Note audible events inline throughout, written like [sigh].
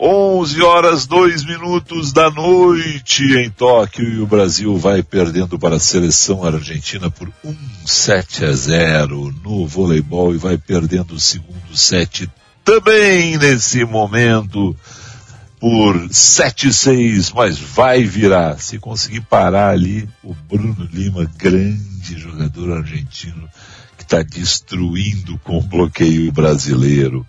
11 horas 2 minutos da noite em Tóquio e o Brasil vai perdendo para a seleção argentina por 1 7 a 0 no voleibol e vai perdendo o segundo set também nesse momento por 7-6, mas vai virar. Se conseguir parar ali, o Bruno Lima, grande jogador argentino, que está destruindo com o bloqueio brasileiro.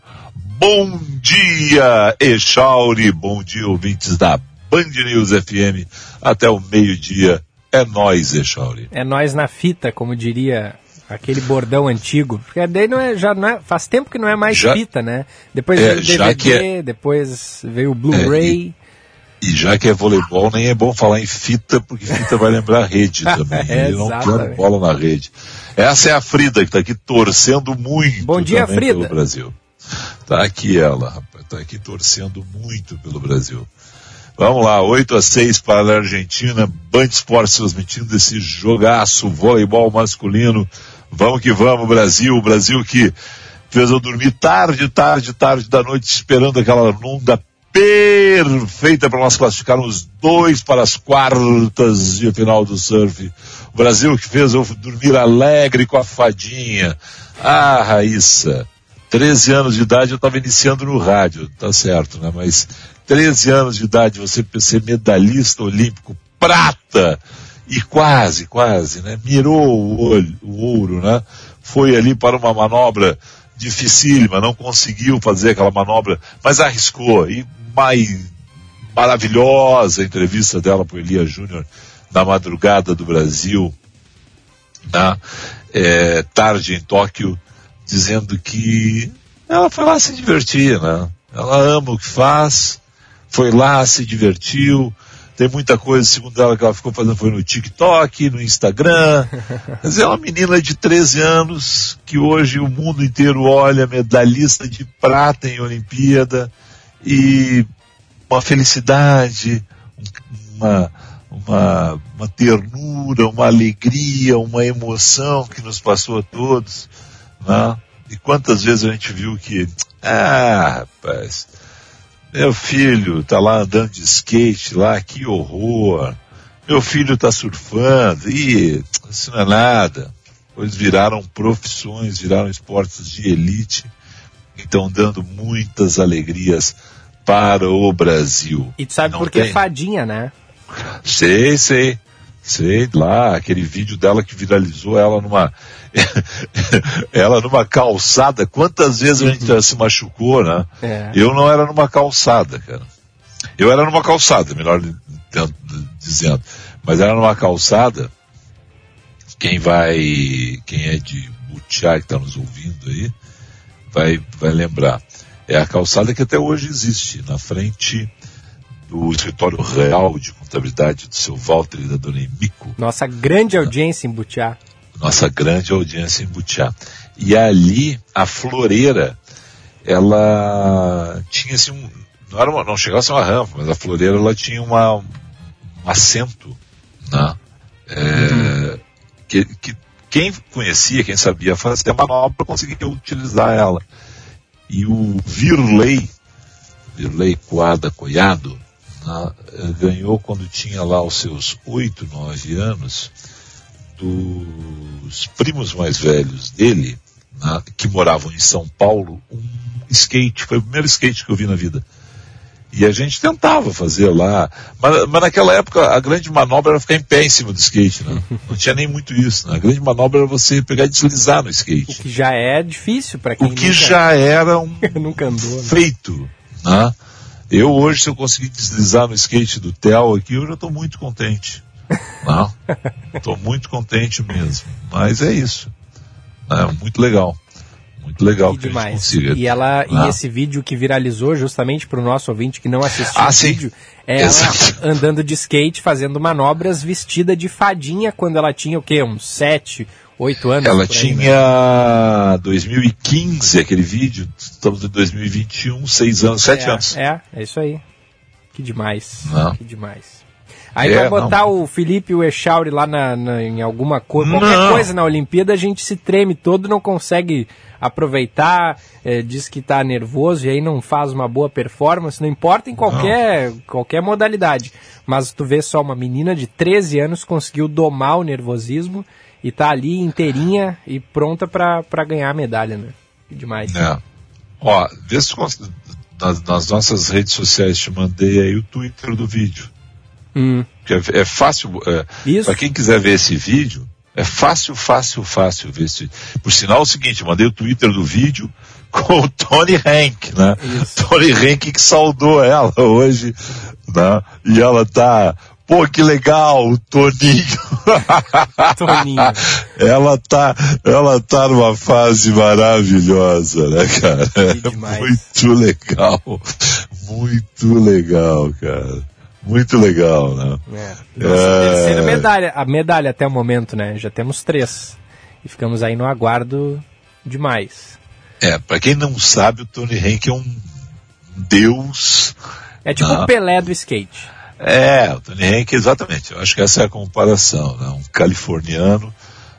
Bom dia, Echauri, bom dia, ouvintes da Band News FM. Até o meio-dia é nós, Echauri. É nós na fita, como diria aquele bordão antigo. Porque daí não é, já não é, faz tempo que não é mais já, fita, né? Depois é, veio o DVD, é, depois veio o Blu-ray. É, e, e, já que é voleibol, nem é bom falar em fita, porque fita vai lembrar rede [laughs] também. é, Ele não quer bola na rede. Essa é a Frida, que está aqui torcendo muito Bom dia, Frida. pelo Brasil. Tá aqui ela, rapaz. Tá aqui torcendo muito pelo Brasil. Vamos lá, 8 a 6 para a Argentina, Band Esportes transmitindo esse jogaço, voleibol masculino. Vamos que vamos, Brasil, Brasil que fez eu dormir tarde, tarde, tarde da noite, esperando aquela onda perfeita para nós classificarmos dois para as quartas de final do surf. O Brasil que fez eu dormir alegre com a fadinha. Ah, Raíssa. 13 anos de idade eu estava iniciando no rádio, tá certo, né? Mas 13 anos de idade você ser medalhista olímpico, prata, e quase, quase, né? Mirou o, olho, o ouro, né? Foi ali para uma manobra dificílima, não conseguiu fazer aquela manobra, mas arriscou. E mais maravilhosa entrevista dela para o Elia Júnior na madrugada do Brasil, na é, tarde em Tóquio, dizendo que ela foi lá se divertir, né? Ela ama o que faz, foi lá, se divertiu, tem muita coisa, segundo ela, que ela ficou fazendo foi no TikTok, no Instagram. [laughs] Mas é uma menina de 13 anos que hoje o mundo inteiro olha, medalhista de prata em Olimpíada, e uma felicidade, uma, uma, uma ternura, uma alegria, uma emoção que nos passou a todos. Né? E quantas vezes a gente viu que, ah, rapaz, meu filho está lá andando de skate lá, que horror. Meu filho está surfando, e isso não é nada. Eles viraram profissões, viraram esportes de elite, estão dando muitas alegrias para o Brasil. E tu sabe não por que fadinha, né? Sei, sei. Sei lá, aquele vídeo dela que viralizou ela numa [laughs] ela numa calçada. Quantas vezes a gente já se machucou, né? É. Eu não era numa calçada, cara. Eu era numa calçada, melhor dizendo. Mas era numa calçada. Quem vai, quem é de Butiá que está nos ouvindo aí, vai, vai lembrar. É a calçada que até hoje existe, na frente do escritório real de contabilidade do seu Walter e da dona Emico. Nossa grande audiência em Butiá. Nossa grande audiência em Butiá. E ali, a floreira, ela tinha assim um, não, era uma, não chegava a ser uma rampa, mas a floreira ela tinha uma, um assento, né? É, que, que quem conhecia, quem sabia fazer a manobra conseguia utilizar ela. E o Virley, Virley Coada Coiado, né, ganhou quando tinha lá os seus oito, nove anos, dos primos mais velhos dele, né, que moravam em São Paulo, um skate, foi o primeiro skate que eu vi na vida. E a gente tentava fazer lá, mas, mas, naquela época a grande manobra era ficar em pé em cima do skate, né? [laughs] Não tinha nem muito isso, né? A grande manobra era você pegar e deslizar no skate. O que já é difícil para quem O que nunca... já era [laughs] um nunca andou, né? feito, né? Eu hoje, se eu conseguir deslizar no skate do Theo aqui, eu já estou muito contente. Estou [laughs] muito contente mesmo. Mas é isso. É muito legal. Muito legal e que demais. a gente consiga. E, ela, e esse vídeo que viralizou justamente para o nosso ouvinte que não assistiu ah, o sim. vídeo, é ela andando de skate, fazendo manobras vestida de fadinha quando ela tinha o quê? Uns 7, Oito anos. Ela aí, tinha né? 2015 aquele vídeo, estamos em 2021, seis anos, sete é, anos. É, é isso aí. Que demais. Não. Que demais. Aí é, vai botar não. o Felipe e o Echauri lá na, na, em alguma coisa, qualquer coisa na Olimpíada, a gente se treme todo, não consegue aproveitar, é, diz que está nervoso e aí não faz uma boa performance, não importa em qualquer, qualquer modalidade. Mas tu vê só uma menina de 13 anos conseguiu domar o nervosismo e tá ali inteirinha e pronta para ganhar a medalha, né? Demais. É. Ó, vê se nas, nas, nossas redes sociais te mandei aí o Twitter do vídeo. Hum. É, é, fácil, é, para quem quiser ver esse vídeo, é fácil, fácil, fácil ver esse vídeo. Por sinal, é o seguinte, mandei o Twitter do vídeo [laughs] com o Tony Hank, né? Isso. Tony Hank que saudou ela hoje, né? E ela tá, pô, que legal, Toninho. [laughs] Toninho. ela tá, ela tá numa fase maravilhosa, né, cara? É muito legal. Muito legal, cara. Muito legal, né? É. Nossa, é... terceira medalha, a medalha até o momento, né? Já temos três. E ficamos aí no aguardo demais. É, para quem não sabe, o Tony Hank é um deus. É tipo o Pelé do skate. É, o Tony Hank, exatamente. Eu acho que essa é a comparação, né? Um californiano,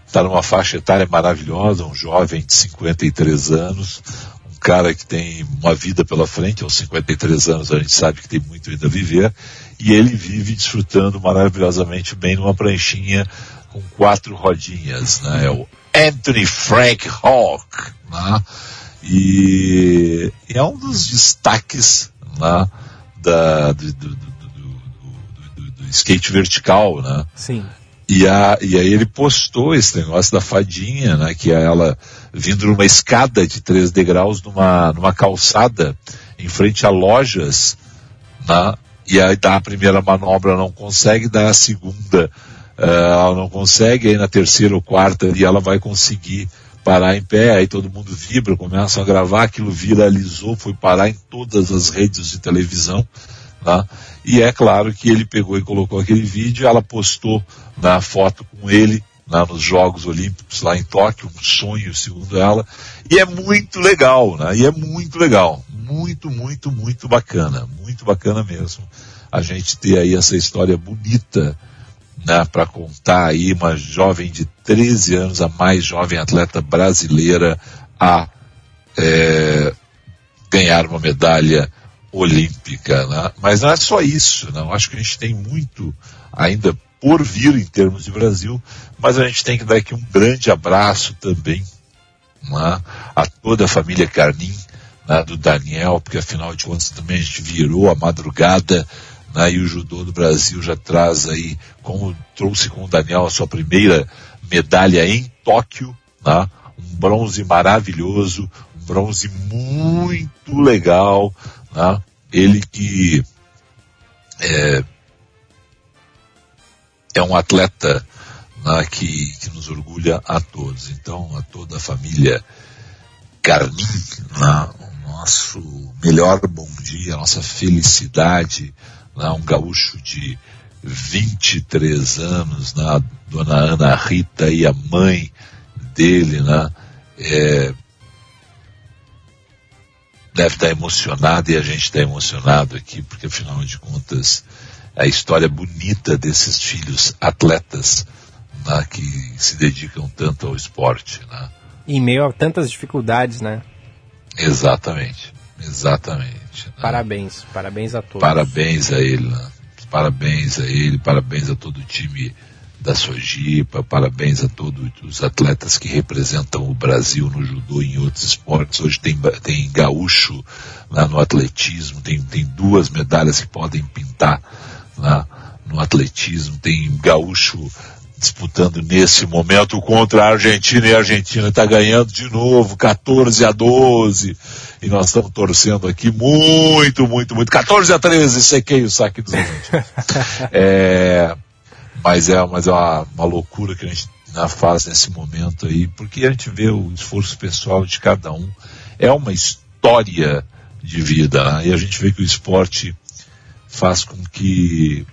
está numa faixa etária maravilhosa, um jovem de 53 anos, um cara que tem uma vida pela frente, aos 53 anos a gente sabe que tem muito ainda a viver, e ele vive desfrutando maravilhosamente bem numa pranchinha com quatro rodinhas, né? É o Anthony Frank Hawk, né? E, é um dos destaques né? da, do, do, skate vertical, né? Sim. E, a, e aí ele postou esse negócio da fadinha, né? Que é ela vindo numa escada de três degraus numa, numa calçada em frente a lojas, né? e aí dá a primeira manobra, não consegue, dá a segunda, uh, ela não consegue, aí na terceira ou quarta ali ela vai conseguir parar em pé, aí todo mundo vibra, começam a gravar, aquilo viralizou, foi parar em todas as redes de televisão, né? e é claro que ele pegou e colocou aquele vídeo, ela postou na foto com ele, né, nos Jogos Olímpicos lá em Tóquio, um sonho segundo ela, e é muito legal, né, e é muito legal, muito, muito, muito bacana, muito bacana mesmo a gente ter aí essa história bonita, né, para contar aí uma jovem de 13 anos, a mais jovem atleta brasileira a é, ganhar uma medalha olímpica, né? Mas não é só isso, não. Acho que a gente tem muito ainda por vir em termos de Brasil, mas a gente tem que dar aqui um grande abraço também né, a toda a família Carnim, né, do Daniel, porque afinal de contas também a gente virou a madrugada né, e o judô do Brasil já traz aí, como trouxe com o Daniel a sua primeira medalha em Tóquio, né, um bronze maravilhoso, um bronze muito legal, né, ele que é, é um atleta né, que, que nos orgulha a todos. Então, a toda a família Carmin, né, nosso melhor bom dia, a nossa felicidade, né, um gaúcho de 23 anos, né, dona Ana Rita e a mãe dele, né, é, deve estar emocionado e a gente está emocionado aqui, porque afinal de contas, a história bonita desses filhos atletas né, que se dedicam tanto ao esporte. Né. Em meio a tantas dificuldades, né? Exatamente, exatamente. Né? Parabéns, parabéns a todos. Parabéns a ele, né? parabéns a ele, parabéns a todo o time da Sojipa, parabéns a todos os atletas que representam o Brasil no judô e em outros esportes. Hoje tem, tem gaúcho lá no atletismo, tem, tem duas medalhas que podem pintar lá no atletismo, tem gaúcho disputando nesse momento contra a Argentina e a Argentina está ganhando de novo 14 a 12 e nós estamos torcendo aqui muito, muito, muito. 14 a 13, sequei o saque dos [laughs] é, mas é, mas é uma, uma loucura que a gente faz nesse momento aí, porque a gente vê o esforço pessoal de cada um, é uma história de vida, né? e a gente vê que o esporte faz com que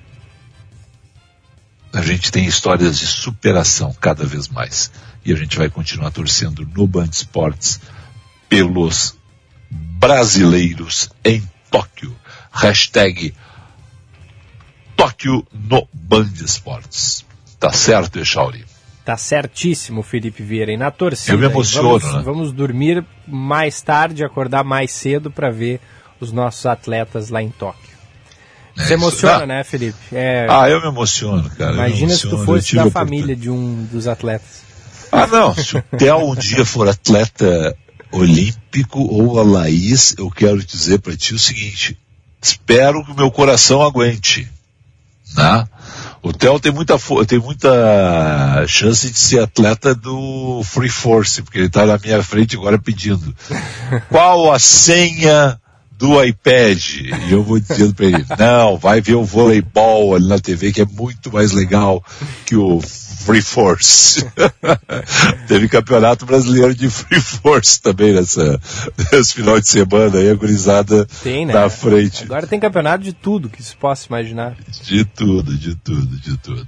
a gente tem histórias de superação cada vez mais. E a gente vai continuar torcendo no Band Esportes pelos brasileiros em Tóquio. Hashtag Tóquio no Band Esportes. Tá certo, Echauri? Tá certíssimo, Felipe Vieira. E na torcida. Eu me emociono, vamos, né? vamos dormir mais tarde, acordar mais cedo para ver os nossos atletas lá em Tóquio. É, Você emociona, né, Felipe? É... Ah, eu me emociono, cara. Imagina se tu fosse da família de um dos atletas. Ah, não. Se o Theo um dia for atleta olímpico ou a Laís, eu quero dizer para ti o seguinte: espero que o meu coração aguente. Né? O Theo tem muita, tem muita chance de ser atleta do Free Force, porque ele está na minha frente agora pedindo. Qual a senha do iPad. E eu vou dizendo para ele, não, vai ver o voleibol ali na TV que é muito mais legal que o Free Force. [laughs] Teve campeonato brasileiro de Free Force também nessa, nesse final de semana aí, a gurizada tem, né? na frente. Agora tem campeonato de tudo que se possa imaginar. De tudo, de tudo, de tudo.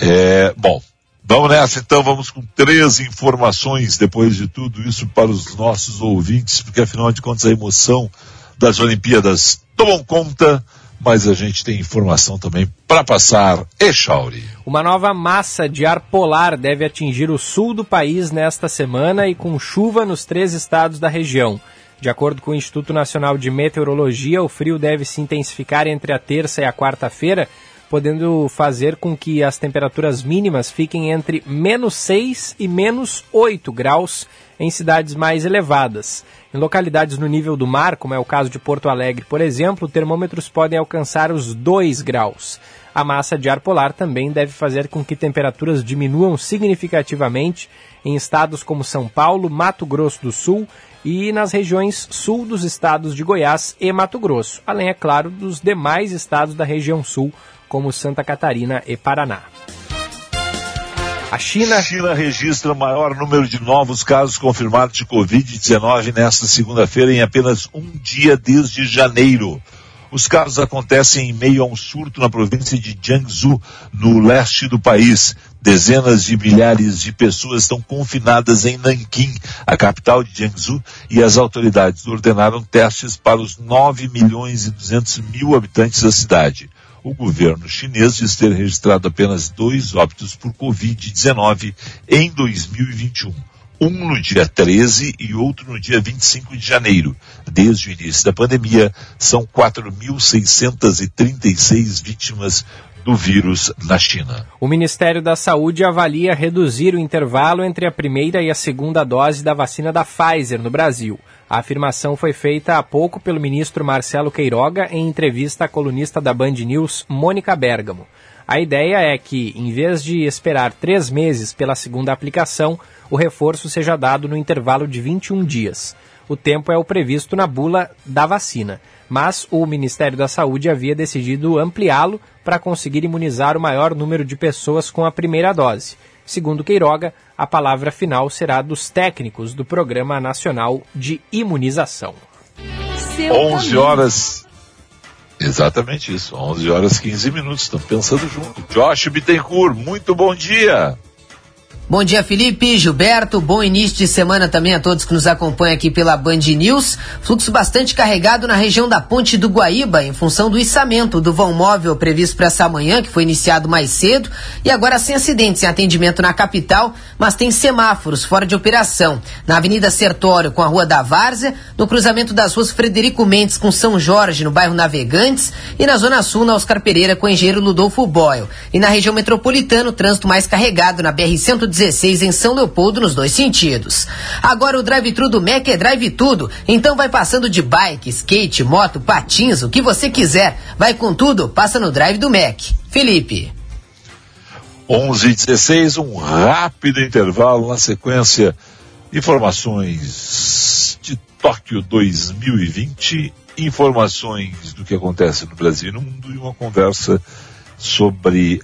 É, bom, Vamos nessa então, vamos com três informações depois de tudo isso para os nossos ouvintes, porque afinal de contas a emoção das Olimpíadas tomam conta, mas a gente tem informação também para passar. Echauri. Uma nova massa de ar polar deve atingir o sul do país nesta semana e com chuva nos três estados da região. De acordo com o Instituto Nacional de Meteorologia, o frio deve se intensificar entre a terça e a quarta-feira, podendo fazer com que as temperaturas mínimas fiquem entre menos 6 e menos 8 graus em cidades mais elevadas. Em localidades no nível do mar, como é o caso de Porto Alegre, por exemplo, termômetros podem alcançar os 2 graus. A massa de ar polar também deve fazer com que temperaturas diminuam significativamente em estados como São Paulo, Mato Grosso do Sul e nas regiões sul dos estados de Goiás e Mato Grosso, além, é claro, dos demais estados da região sul, como Santa Catarina e Paraná. A China... China registra o maior número de novos casos confirmados de Covid-19 nesta segunda-feira em apenas um dia desde janeiro. Os casos acontecem em meio a um surto na província de Jiangsu, no leste do país. Dezenas de milhares de pessoas estão confinadas em Nanquim, a capital de Jiangsu, e as autoridades ordenaram testes para os 9 milhões e 200 mil habitantes da cidade o governo chinês diz ter registrado apenas dois óbitos por Covid-19 em 2021. Um no dia 13 e outro no dia 25 de janeiro. Desde o início da pandemia, são 4.636 vítimas do vírus na China. O Ministério da Saúde avalia reduzir o intervalo entre a primeira e a segunda dose da vacina da Pfizer no Brasil. A afirmação foi feita há pouco pelo ministro Marcelo Queiroga em entrevista à colunista da Band News, Mônica Bergamo. A ideia é que, em vez de esperar três meses pela segunda aplicação, o reforço seja dado no intervalo de 21 dias. O tempo é o previsto na bula da vacina, mas o Ministério da Saúde havia decidido ampliá-lo para conseguir imunizar o maior número de pessoas com a primeira dose. Segundo Queiroga, a palavra final será dos técnicos do Programa Nacional de Imunização. Seu 11 caminho. horas. Exatamente isso, 11 horas 15 minutos. Estamos pensando junto. Josh Bittencourt, muito bom dia. Bom dia, Felipe, Gilberto. Bom início de semana também a todos que nos acompanham aqui pela Band News. Fluxo bastante carregado na região da Ponte do Guaíba, em função do içamento do vão móvel previsto para essa manhã, que foi iniciado mais cedo, e agora sem acidentes, sem atendimento na capital, mas tem semáforos fora de operação. Na Avenida Sertório com a Rua da Várzea, no cruzamento das ruas Frederico Mendes com São Jorge, no bairro Navegantes, e na Zona Sul, na Oscar Pereira, com o engenheiro Ludolfo Boyle. E na região metropolitana, o trânsito mais carregado na BR-116 16 em São Leopoldo nos dois sentidos. Agora o drive-thru do Mac é drive tudo, então vai passando de bike, skate, moto, patins, o que você quiser. Vai com tudo, passa no drive do Mac. Felipe. 11 e 16, um rápido intervalo na sequência. Informações de Tóquio 2020, informações do que acontece no Brasil e no mundo e uma conversa sobre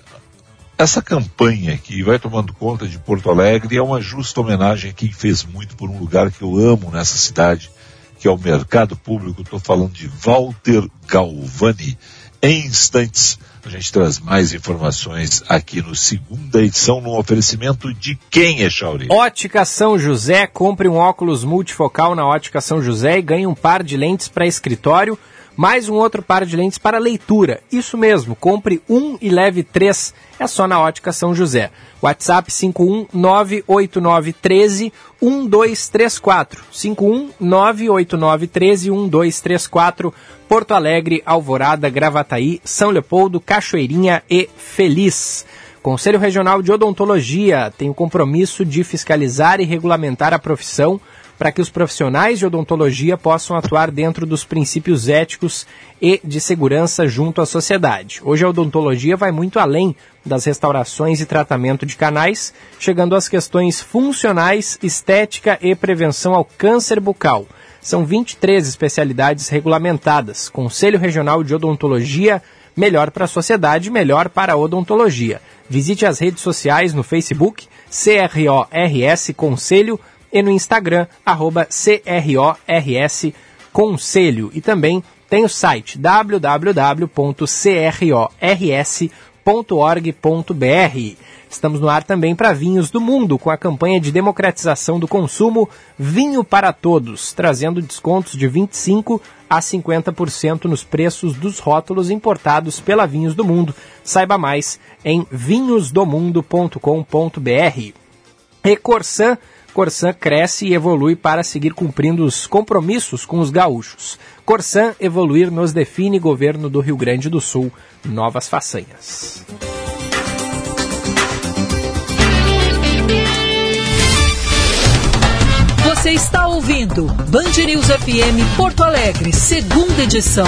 essa campanha que vai tomando conta de Porto Alegre é uma justa homenagem a quem fez muito por um lugar que eu amo nessa cidade, que é o mercado público. Estou falando de Walter Galvani. Em instantes, A gente traz mais informações aqui no segunda edição, no oferecimento de quem é Chauri? Ótica São José, compre um óculos multifocal na Ótica São José e ganhe um par de lentes para escritório mais um outro par de lentes para leitura. Isso mesmo, compre um e leve três. É só na Ótica São José. WhatsApp 5198913 1234. 5198913 1234. Porto Alegre, Alvorada, Gravataí, São Leopoldo, Cachoeirinha e Feliz. Conselho Regional de Odontologia tem o compromisso de fiscalizar e regulamentar a profissão para que os profissionais de odontologia possam atuar dentro dos princípios éticos e de segurança junto à sociedade. Hoje a odontologia vai muito além das restaurações e tratamento de canais, chegando às questões funcionais, estética e prevenção ao câncer bucal. São 23 especialidades regulamentadas. Conselho Regional de Odontologia, melhor para a sociedade, melhor para a odontologia. Visite as redes sociais no Facebook, CRORS Conselho e no Instagram, arroba CRORS Conselho. E também tem o site www.crors.org.br. Estamos no ar também para Vinhos do Mundo, com a campanha de democratização do consumo Vinho para Todos, trazendo descontos de 25% a 50% nos preços dos rótulos importados pela Vinhos do Mundo. Saiba mais em vinhosdomundo.com.br. E Corsan cresce e evolui para seguir cumprindo os compromissos com os gaúchos. Corsan evoluir nos define governo do Rio Grande do Sul. Novas façanhas. Você está ouvindo Band News FM Porto Alegre, segunda edição.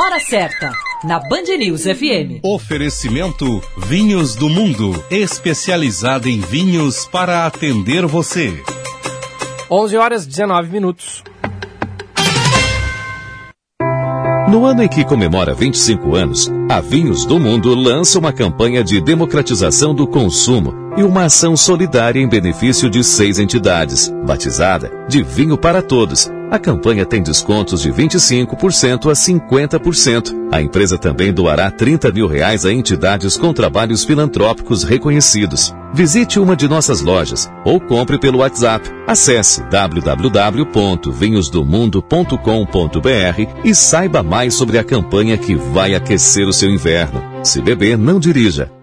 Hora certa na Band News FM. Oferecimento Vinhos do Mundo, especializada em vinhos para atender você. 11 horas 19 minutos. No ano em que comemora 25 anos, a Vinhos do Mundo lança uma campanha de democratização do consumo e uma ação solidária em benefício de seis entidades, batizada de Vinho para Todos a campanha tem descontos de 25% a 50%. A empresa também doará 30 mil reais a entidades com trabalhos filantrópicos reconhecidos. Visite uma de nossas lojas ou compre pelo WhatsApp. Acesse www.vinhosdomundo.com.br e saiba mais sobre a campanha que vai aquecer o seu inverno. Se beber, não dirija.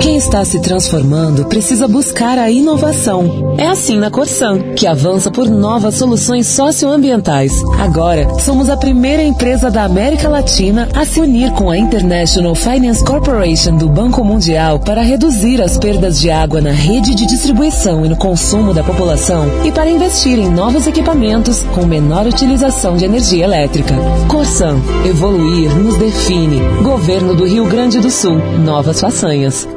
Quem está se transformando precisa buscar a inovação. É assim na Corsan, que avança por novas soluções socioambientais. Agora, somos a primeira empresa da América Latina a se unir com a International Finance Corporation do Banco Mundial para reduzir as perdas de água na rede de distribuição e no consumo da população e para investir em novos equipamentos com menor utilização de energia elétrica. Corsan, evoluir nos define. Governo do Rio Grande do Sul, novas façanhas.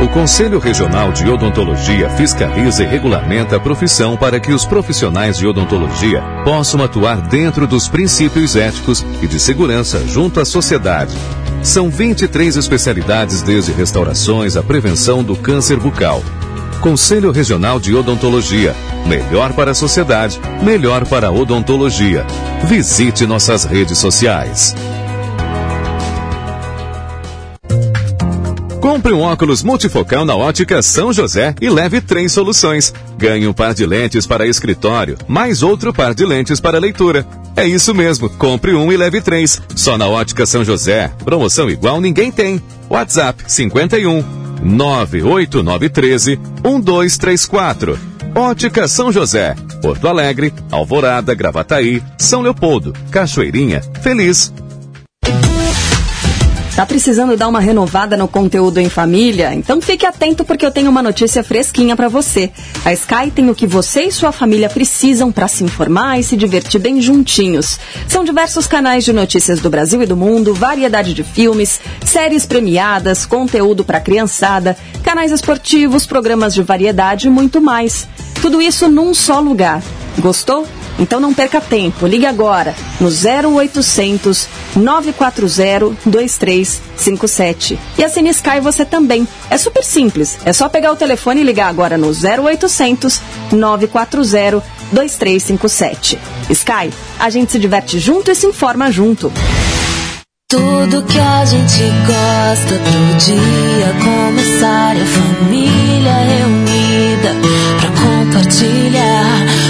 O Conselho Regional de Odontologia fiscaliza e regulamenta a profissão para que os profissionais de odontologia possam atuar dentro dos princípios éticos e de segurança junto à sociedade. São 23 especialidades, desde restaurações à prevenção do câncer bucal. Conselho Regional de Odontologia. Melhor para a sociedade, melhor para a odontologia. Visite nossas redes sociais. Compre um óculos multifocal na ótica São José e leve três soluções. Ganhe um par de lentes para escritório, mais outro par de lentes para leitura. É isso mesmo, compre um e leve três. Só na ótica São José. Promoção igual ninguém tem. WhatsApp 51 98913 1234. Ótica São José, Porto Alegre, Alvorada, Gravataí, São Leopoldo, Cachoeirinha, Feliz, Tá precisando dar uma renovada no conteúdo em família? Então fique atento porque eu tenho uma notícia fresquinha para você. A Sky tem o que você e sua família precisam para se informar e se divertir bem juntinhos. São diversos canais de notícias do Brasil e do mundo, variedade de filmes, séries premiadas, conteúdo para criançada, canais esportivos, programas de variedade e muito mais. Tudo isso num só lugar. Gostou? Então não perca tempo, ligue agora no 0800 940 2357. E assine Sky você também. É super simples, é só pegar o telefone e ligar agora no 0800 940 2357. Sky, a gente se diverte junto e se informa junto. Tudo que a gente gosta pro dia começar a família reunida pra compartilhar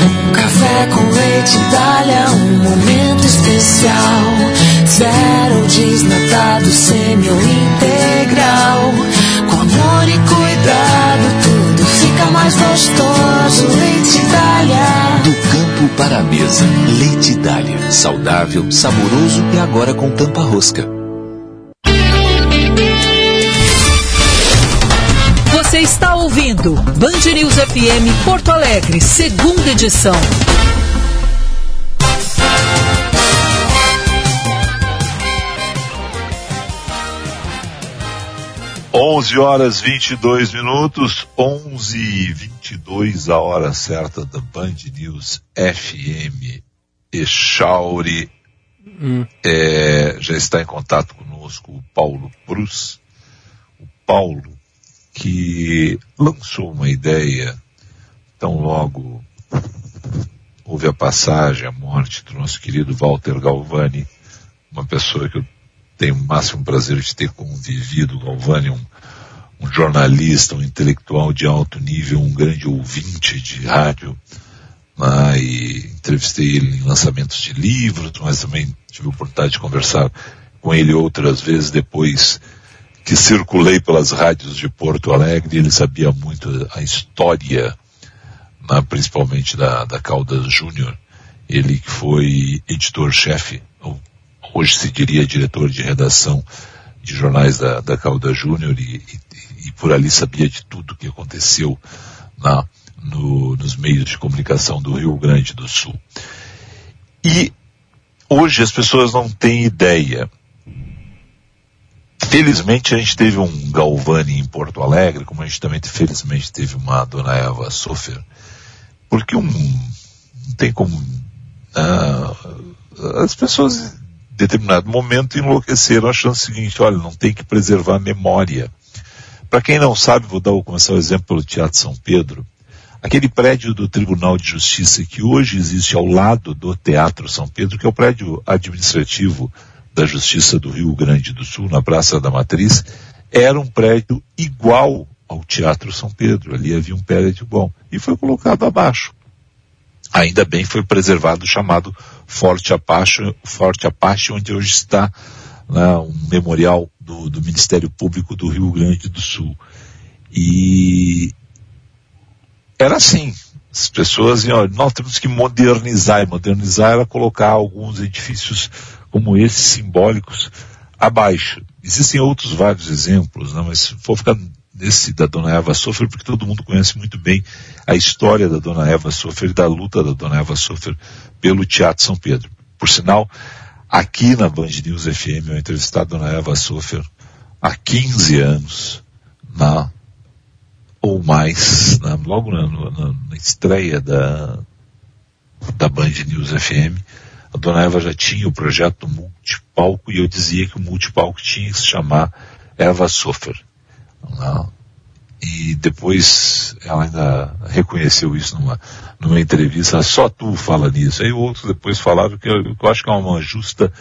um café com leite Dália, um momento especial. Zero desnatado, semi ou integral, com amor e cuidado, tudo fica mais gostoso. Leite Dália. Do campo para a mesa, leite Dália, saudável, saboroso e agora com tampa rosca. Ouvindo Band News FM Porto Alegre, segunda edição. 11 horas 22 minutos, 11 e 22 a hora certa da Band News FM. Echauri hum. é, já está em contato conosco o Paulo Cruz. O Paulo que lançou uma ideia tão logo houve a passagem, a morte do nosso querido Walter Galvani, uma pessoa que eu tenho o máximo prazer de ter convivido, Galvani, um, um jornalista, um intelectual de alto nível, um grande ouvinte de rádio, né, e entrevistei ele em lançamentos de livros, mas também tive a oportunidade de conversar com ele outras vezes depois que circulei pelas rádios de Porto Alegre, ele sabia muito a história, né, principalmente da, da Caldas Júnior, ele que foi editor-chefe, hoje se diria diretor de redação de jornais da, da Caldas Júnior e, e, e, por ali sabia de tudo que aconteceu na, no, nos meios de comunicação do Rio Grande do Sul. E hoje as pessoas não têm ideia Felizmente a gente teve um Galvani em Porto Alegre, como a gente também felizmente teve uma Dona Eva Sofer, porque um, não tem como uh, as pessoas em determinado momento enlouqueceram achando o seguinte, olha, não tem que preservar a memória. Para quem não sabe, vou dar, vou começar o exemplo pelo Teatro São Pedro. Aquele prédio do Tribunal de Justiça que hoje existe ao lado do Teatro São Pedro, que é o prédio administrativo da Justiça do Rio Grande do Sul, na Praça da Matriz, era um prédio igual ao Teatro São Pedro. Ali havia um prédio igual. E foi colocado abaixo. Ainda bem foi preservado o chamado Forte Apache, Forte Apache, onde hoje está né, um memorial do, do Ministério Público do Rio Grande do Sul. E era assim. As pessoas iam, nós temos que modernizar, e modernizar era colocar alguns edifícios como esses simbólicos abaixo. Existem outros vários exemplos, né, mas vou ficar nesse da Dona Eva Sofer, porque todo mundo conhece muito bem a história da Dona Eva Sofer e da luta da Dona Eva Sofer pelo Teatro São Pedro. Por sinal, aqui na Band News FM eu entrevistei a Dona Eva Sofer há 15 anos, na, ou mais, na, logo na, na, na estreia da, da Band News FM, a dona Eva já tinha o projeto do multipalco e eu dizia que o multipalco tinha que se chamar Eva Sofer. E depois ela ainda reconheceu isso numa, numa entrevista, só tu fala nisso. Aí outros depois falaram que eu, que eu acho que é uma justa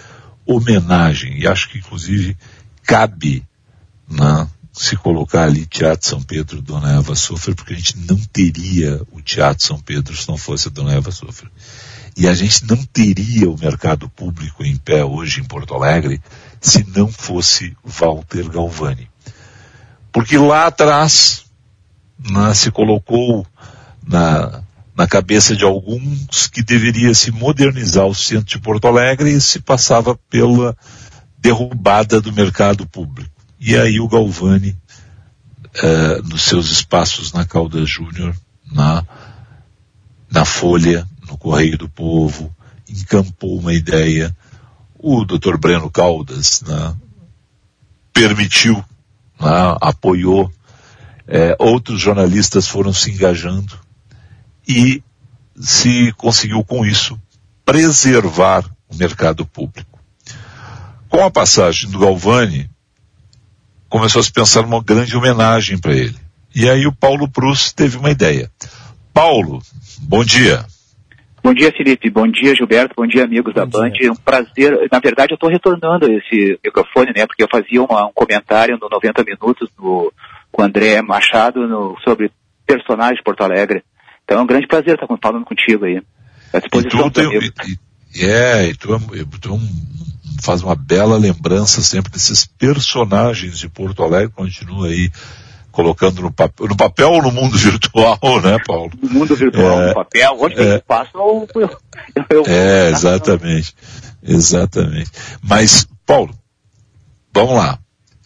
homenagem e acho que inclusive cabe né, se colocar ali Teatro São Pedro Dona Eva Sofer, porque a gente não teria o Teatro São Pedro se não fosse a Dona Eva Sofer. E a gente não teria o mercado público em pé hoje em Porto Alegre se não fosse Walter Galvani. Porque lá atrás né, se colocou na, na cabeça de alguns que deveria se modernizar o centro de Porto Alegre e se passava pela derrubada do mercado público. E aí o Galvani, eh, nos seus espaços na Caldas Júnior, na, na Folha, no Correio do Povo, encampou uma ideia. O Dr. Breno Caldas né, permitiu, né, apoiou, é, outros jornalistas foram se engajando e se conseguiu com isso preservar o mercado público. Com a passagem do Galvani, começou a se pensar numa grande homenagem para ele. E aí o Paulo Prus teve uma ideia. Paulo, bom dia. Bom dia, Felipe. Bom dia, Gilberto. Bom dia, amigos Bom da Band. É um prazer. Na verdade, eu estou retornando esse microfone, né? Porque eu fazia uma, um comentário no 90 Minutos no, com o André Machado no, sobre personagens de Porto Alegre. Então é um grande prazer estar falando contigo aí. À disposição e, é, e tu, é tu é faz uma bela lembrança sempre desses personagens de Porto Alegre, continua aí colocando no, papel, no papel ou no mundo [laughs] virtual, né, Paulo? No mundo virtual, é, no papel, onde é, passa eu, [laughs] eu, eu, É, exatamente, exatamente. Mas, Paulo, vamos lá.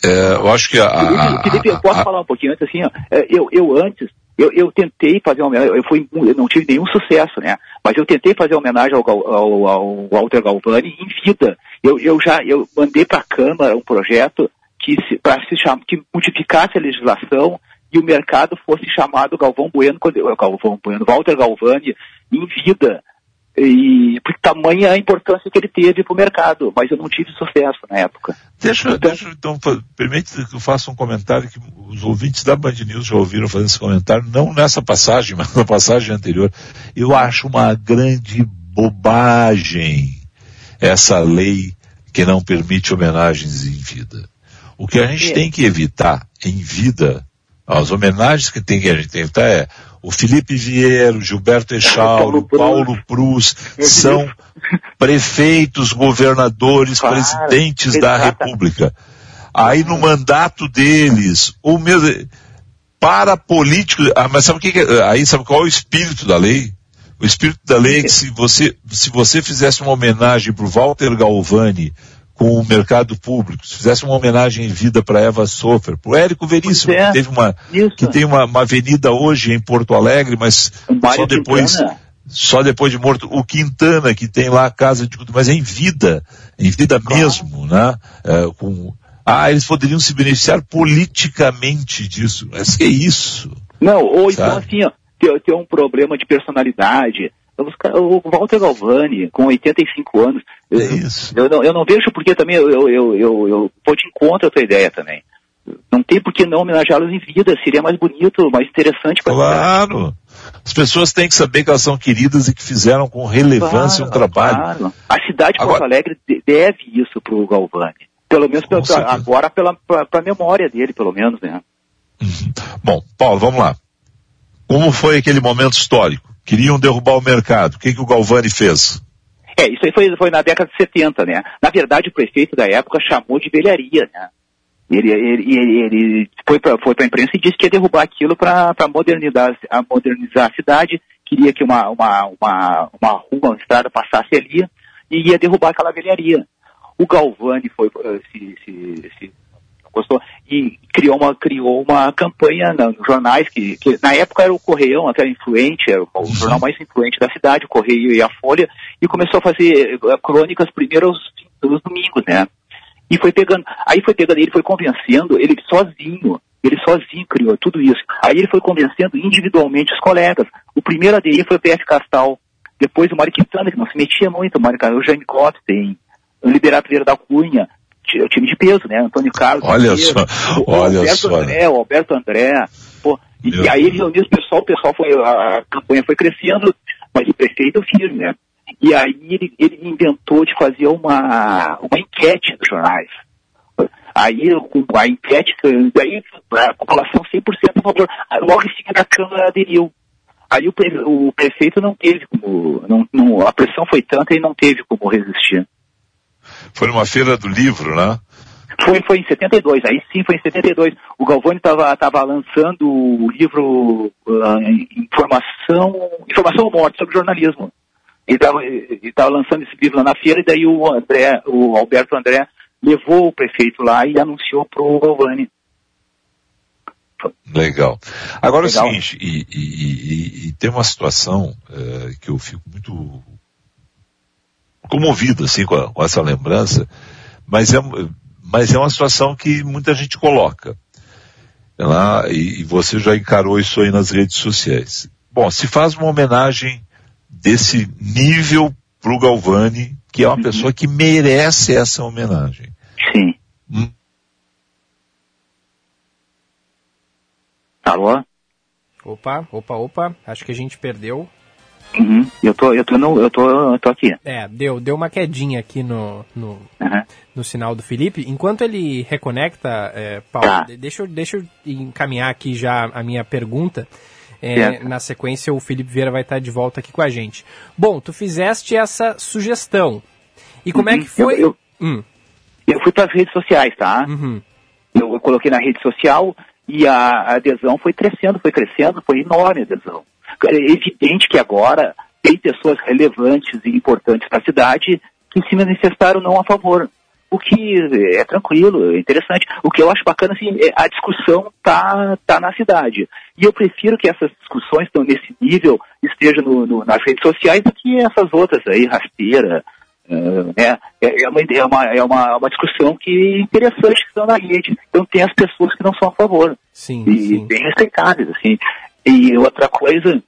É, eu acho que a... a, Felipe, eu posso a, falar um pouquinho antes, assim, ó, é, eu, eu antes, eu, eu tentei fazer uma homenagem, eu, fui, eu não tive nenhum sucesso, né? Mas eu tentei fazer uma homenagem ao, ao, ao Walter Galvani em vida. Eu, eu já, eu mandei para a Câmara um projeto que se, para se que modificasse a legislação e o mercado fosse chamado Galvão Bueno, Galvão Bueno, Walter Galvani, em vida. E por tamanha a importância que ele teve para o mercado, mas eu não tive sucesso na época. Deixa, então, deixa, então permite que eu faça um comentário que os ouvintes da Band News já ouviram fazer esse comentário, não nessa passagem, [laughs] mas na passagem anterior. Eu acho uma grande bobagem essa lei que não permite homenagens em vida. O que a gente é. tem que evitar em vida, as homenagens que, tem, que a gente tem que evitar é o Felipe Vieira, o Gilberto Echauro, o Paulo Prus, são [laughs] prefeitos, governadores, claro, presidentes da República. Aí no mandato deles, o mesmo, para políticos, ah, mas sabe o que, que aí sabe qual é o espírito da lei? O espírito da lei é que se você, se você fizesse uma homenagem para o Walter Galvani com o mercado público, se fizesse uma homenagem em vida para Eva Sofer, para o Érico Veríssimo, é. que, teve uma, que tem uma, uma, avenida hoje em Porto Alegre, mas só depois, só depois de morto, o Quintana, que tem lá a casa de culto, mas é em vida, em vida claro. mesmo, né? É, com, ah, eles poderiam se beneficiar politicamente disso. Mas que é isso? Não, ou então assim, ó, ter, ter um problema de personalidade, o Walter Galvani, com 85 anos, é eu, não, eu não vejo porque também eu, eu, eu, eu, eu vou de encontro a tua ideia também. Não tem por que não homenageá-los em vida, seria mais bonito, mais interessante para Claro! As pessoas têm que saber que elas são queridas e que fizeram com relevância claro, um trabalho. Claro. A cidade de Porto Alegre deve isso para o Galvani. Pelo menos pela, agora pela, pela memória dele, pelo menos, né? Uhum. Bom, Paulo, vamos lá. Como foi aquele momento histórico? Queriam derrubar o mercado. O que, que o Galvani fez? É, isso aí foi, foi na década de 70, né? Na verdade, o prefeito da época chamou de velharia, né? Ele, ele, ele, ele foi para foi a imprensa e disse que ia derrubar aquilo para modernizar, modernizar a cidade, queria que uma, uma, uma, uma rua, uma estrada passasse ali e ia derrubar aquela velharia. O Galvani foi, se, se, se gostou e criou uma criou uma campanha nos jornais que, que, na época era o Correião até influente era o uhum. jornal mais influente da cidade o Correio e a Folha e começou a fazer eh, crônicas primeiro aos, aos domingos né? E foi pegando aí foi pegando ele foi convencendo ele sozinho ele sozinho criou tudo isso. Aí ele foi convencendo individualmente os colegas. O primeiro a aderir foi o PF Castal depois o Mário Quintana que não se metia muito o Mário o Jaime Cotten o Liberato Vieira da Cunha o time de peso, né? Antônio Carlos. Olha só, o, olha Alberto só. André, o Alberto André. Pô, e, e, aí ele reuniu o pessoal, o pessoal foi, a campanha foi crescendo, mas o prefeito firme, né? E aí ele, ele inventou de fazer uma, uma enquete nos jornais. Aí a enquete, daí a população 100% a favor. Logo em seguida a Câmara aderiu. Aí o, o prefeito não teve como, não, não, a pressão foi tanta e não teve como resistir. Foi numa feira do livro, né? Foi, foi em 72, aí sim foi em 72. O Galvani estava tava lançando o livro uh, Informação, Informação ou Morte sobre jornalismo. Ele estava lançando esse livro lá na feira e daí o André, o Alberto André, levou o prefeito lá e anunciou para o Galvani. Legal. Agora Legal. é o seguinte, e, e, e, e, tem uma situação uh, que eu fico muito comovido assim com, a, com essa lembrança, mas é, mas é uma situação que muita gente coloca. Lá, e, e você já encarou isso aí nas redes sociais. Bom, se faz uma homenagem desse nível para o Galvani, que é uma uhum. pessoa que merece essa homenagem. Sim. Hum. Alô? Opa, opa, opa, acho que a gente perdeu Uhum. Eu tô, eu tô, no, eu tô, eu tô aqui. É, deu, deu uma quedinha aqui no, no, uhum. no sinal do Felipe. Enquanto ele reconecta, é, Paulo, tá. deixa, eu, deixa eu encaminhar aqui já a minha pergunta. É, na sequência, o Felipe Vieira vai estar de volta aqui com a gente. Bom, tu fizeste essa sugestão. E como uhum. é que foi? Eu, eu, hum. eu fui para as redes sociais, tá? Uhum. Eu, eu, coloquei na rede social e a, a adesão foi crescendo, foi crescendo, foi enorme a adesão. É evidente que agora tem pessoas relevantes e importantes para a cidade que se manifestaram não a favor. O que é tranquilo, é interessante. O que eu acho bacana, assim, é a discussão tá, tá na cidade. E eu prefiro que essas discussões estão nesse nível estejam no, no, nas redes sociais do que essas outras aí, rasteira. Uh, né? é, é, uma, é, uma, é uma, uma discussão que é interessante que estão na rede. Então tem as pessoas que não são a favor. Sim, e sim. bem respeitáveis, assim. E outra coisa,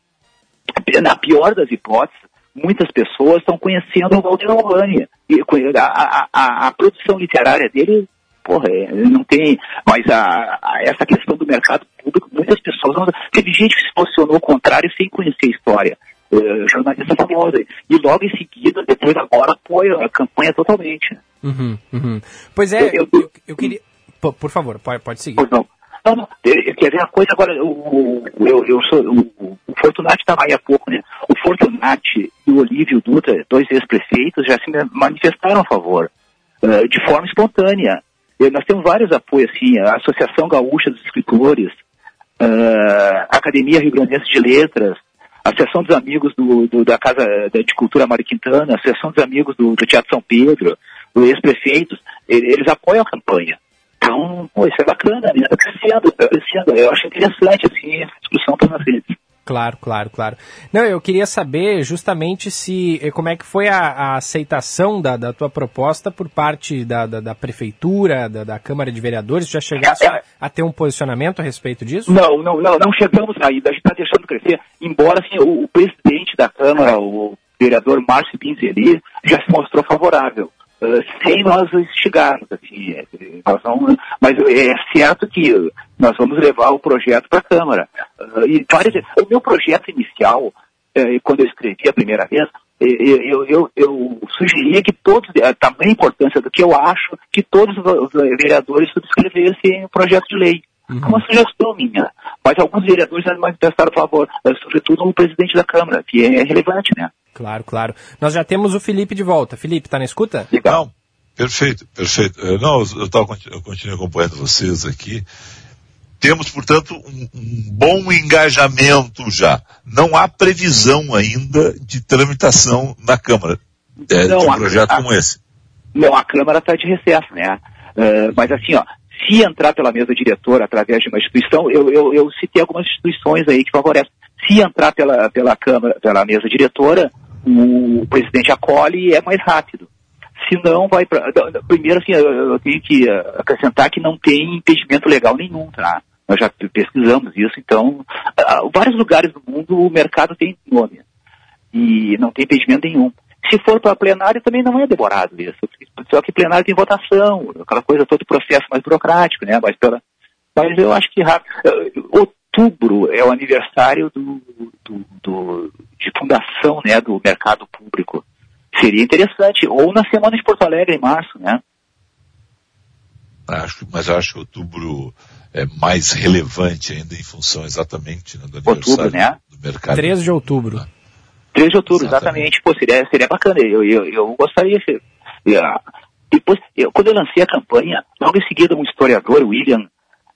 na pior das hipóteses, muitas pessoas estão conhecendo o Walter Albani. E a, a, a, produção literária dele, porra, é, não tem. Mas a, a, essa questão do mercado público, muitas pessoas. Não, teve gente que se posicionou ao contrário sem conhecer a história. Uh, jornalista famosa. E logo em seguida, depois agora, apoia a campanha totalmente. Uhum, uhum. Pois é, eu, eu, eu, eu queria. Por, por favor, pode, pode seguir. Pois não. Não, quer ver a coisa agora, eu, eu, eu sou, o, o Fortunati estava aí há pouco, né? O Fortunati e o Olívio Dutra, dois ex-prefeitos, já se manifestaram a favor, uh, de forma espontânea. Nós temos vários apoios, assim, a Associação Gaúcha dos Escritores, uh, a Academia Rio Grandense de Letras, a Associação dos Amigos do, do, da Casa de Cultura Mário Quintana, a Associação dos Amigos do, do Teatro São Pedro, dos ex-prefeitos, eles apoiam a campanha. Então, isso é bacana, né? Tá crescendo, tá crescendo. Eu acho interessante, assim, essa discussão para nas redes. Claro, claro, claro. Não, eu queria saber justamente se eh, como é que foi a, a aceitação da, da, tua proposta por parte da, da, da prefeitura, da, Câmara de Vereadores. Já chegasse é, é, a ter um posicionamento a respeito disso? Não, não, não, não chegamos ainda. A gente está deixando crescer. Embora assim, o, o, presidente da Câmara, o vereador Márcio Pinzeli, já se mostrou favorável. Sem nós instigarmos, assim, é, nós vamos, mas é certo que nós vamos levar o projeto para a Câmara. Uh, e várias, o meu projeto inicial, uh, quando eu escrevi a primeira vez, eu, eu, eu, sugeria que todos, a tamanha importância do que eu acho, que todos os vereadores subscrevessem o projeto de lei. Uhum. Uma sugestão minha. Mas alguns vereadores manifestaram a favor, sobretudo o presidente da Câmara, que é relevante, né? Claro, claro. Nós já temos o Felipe de volta. Felipe, tá na escuta? Legal. Perfeito, perfeito. Eh, não, eu, tava, eu continuo acompanhando vocês aqui. Temos, portanto, um, um, bom engajamento já. Não há previsão ainda de tramitação na Câmara é, não, de um projeto a, como esse. Não, a Câmara está de recesso, né? Uh, mas assim, ó, se entrar pela mesa diretora através de uma instituição, eu, eu, eu citei algumas instituições aí que favorecem. Se entrar pela, pela Câmara, pela mesa diretora, o presidente acolhe e é mais rápido. Se não, vai para. Primeiro, assim, eu tenho que acrescentar que não tem impedimento legal nenhum, tá? Nós já pesquisamos isso, então, vários lugares do mundo o mercado tem nome. E não tem impedimento nenhum. Se for para plenário, também não é demorado isso. Só que plenário tem votação, aquela coisa, todo o processo mais burocrático, né? Mas, pela, mas eu acho que rápido. Outubro é o aniversário do, do, do, de fundação né, do mercado público. Seria interessante. Ou na semana de Porto Alegre, em março, né? Acho, mas eu acho que outubro é mais relevante ainda em função exatamente né, do aniversário outubro, né? do mercado. 13 de outubro. 13 de outubro, exatamente. exatamente. Pô, seria, seria bacana. Eu, eu, eu gostaria. de depois, eu, quando eu lancei a campanha, logo em seguida um historiador, William,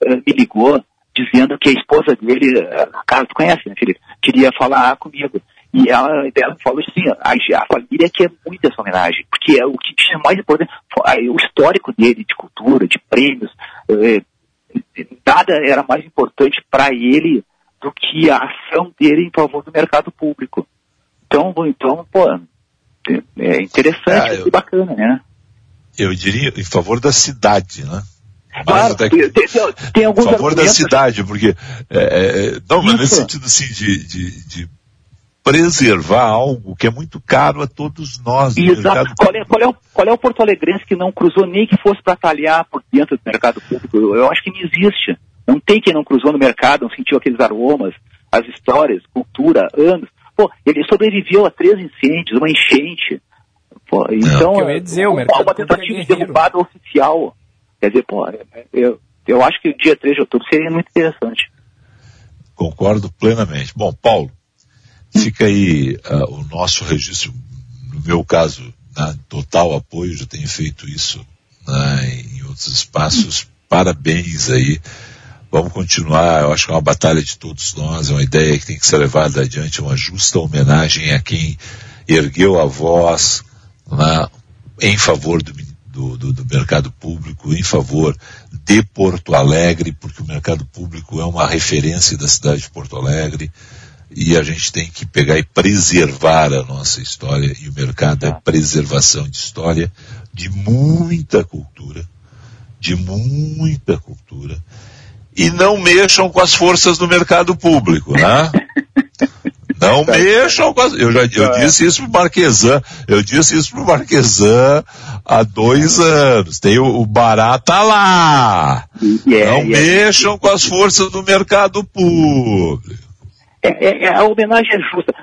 uh, me ligou dizendo que a esposa dele, a Carla, tu conhece, né, Felipe? Queria falar comigo. E ela, ela falou assim, a, a família quer muito essa homenagem, porque é o que tinha mais importante, o histórico dele de cultura, de prêmios, é, nada era mais importante para ele do que a ação dele em favor do mercado público. Então, então pô, é, é interessante ah, eu, e bacana, né? Eu diria em favor da cidade, né? Claro, até que, tem, tem, tem alguns a favor da cidade, porque é, é, é não, mas nesse sentido assim de, de, de, preservar algo que é muito caro a todos nós. Exato. Qual é, qual, é o, qual é o Porto Alegrense que não cruzou nem que fosse para talhar por dentro do mercado público? Eu, eu acho que não existe. Não tem quem não cruzou no mercado, não sentiu aqueles aromas, as histórias, cultura, anos. Pô, ele sobreviveu a três incêndios, uma enchente. Pô, então, eu ia dizer, o mercado uma tentativa de derrubada oficial. Quer dizer, pô, eu, eu acho que o dia 3 de outubro seria muito interessante. Concordo plenamente. Bom, Paulo, fica aí uh, o nosso registro, no meu caso, né, total apoio, já tenho feito isso né, em outros espaços. Parabéns aí. Vamos continuar, eu acho que é uma batalha de todos nós, é uma ideia que tem que ser levada adiante, uma justa homenagem a quem ergueu a voz né, em favor do, do, do, mercado público, em favor de Porto Alegre, porque o mercado público é uma referência da cidade de Porto Alegre, e a gente tem que pegar e preservar a nossa história, e o mercado é preservação de história, de muita cultura, de muita cultura, e não mexam com as forças do mercado público, né? [laughs] Não mexam com as... Eu já eu é. disse isso pro Marquesan, eu disse isso pro Marquesan há dois anos. Tem o, o Barata lá. Yeah, não yeah. mexam com as forças do mercado público. É, é, é a homenagem é justa.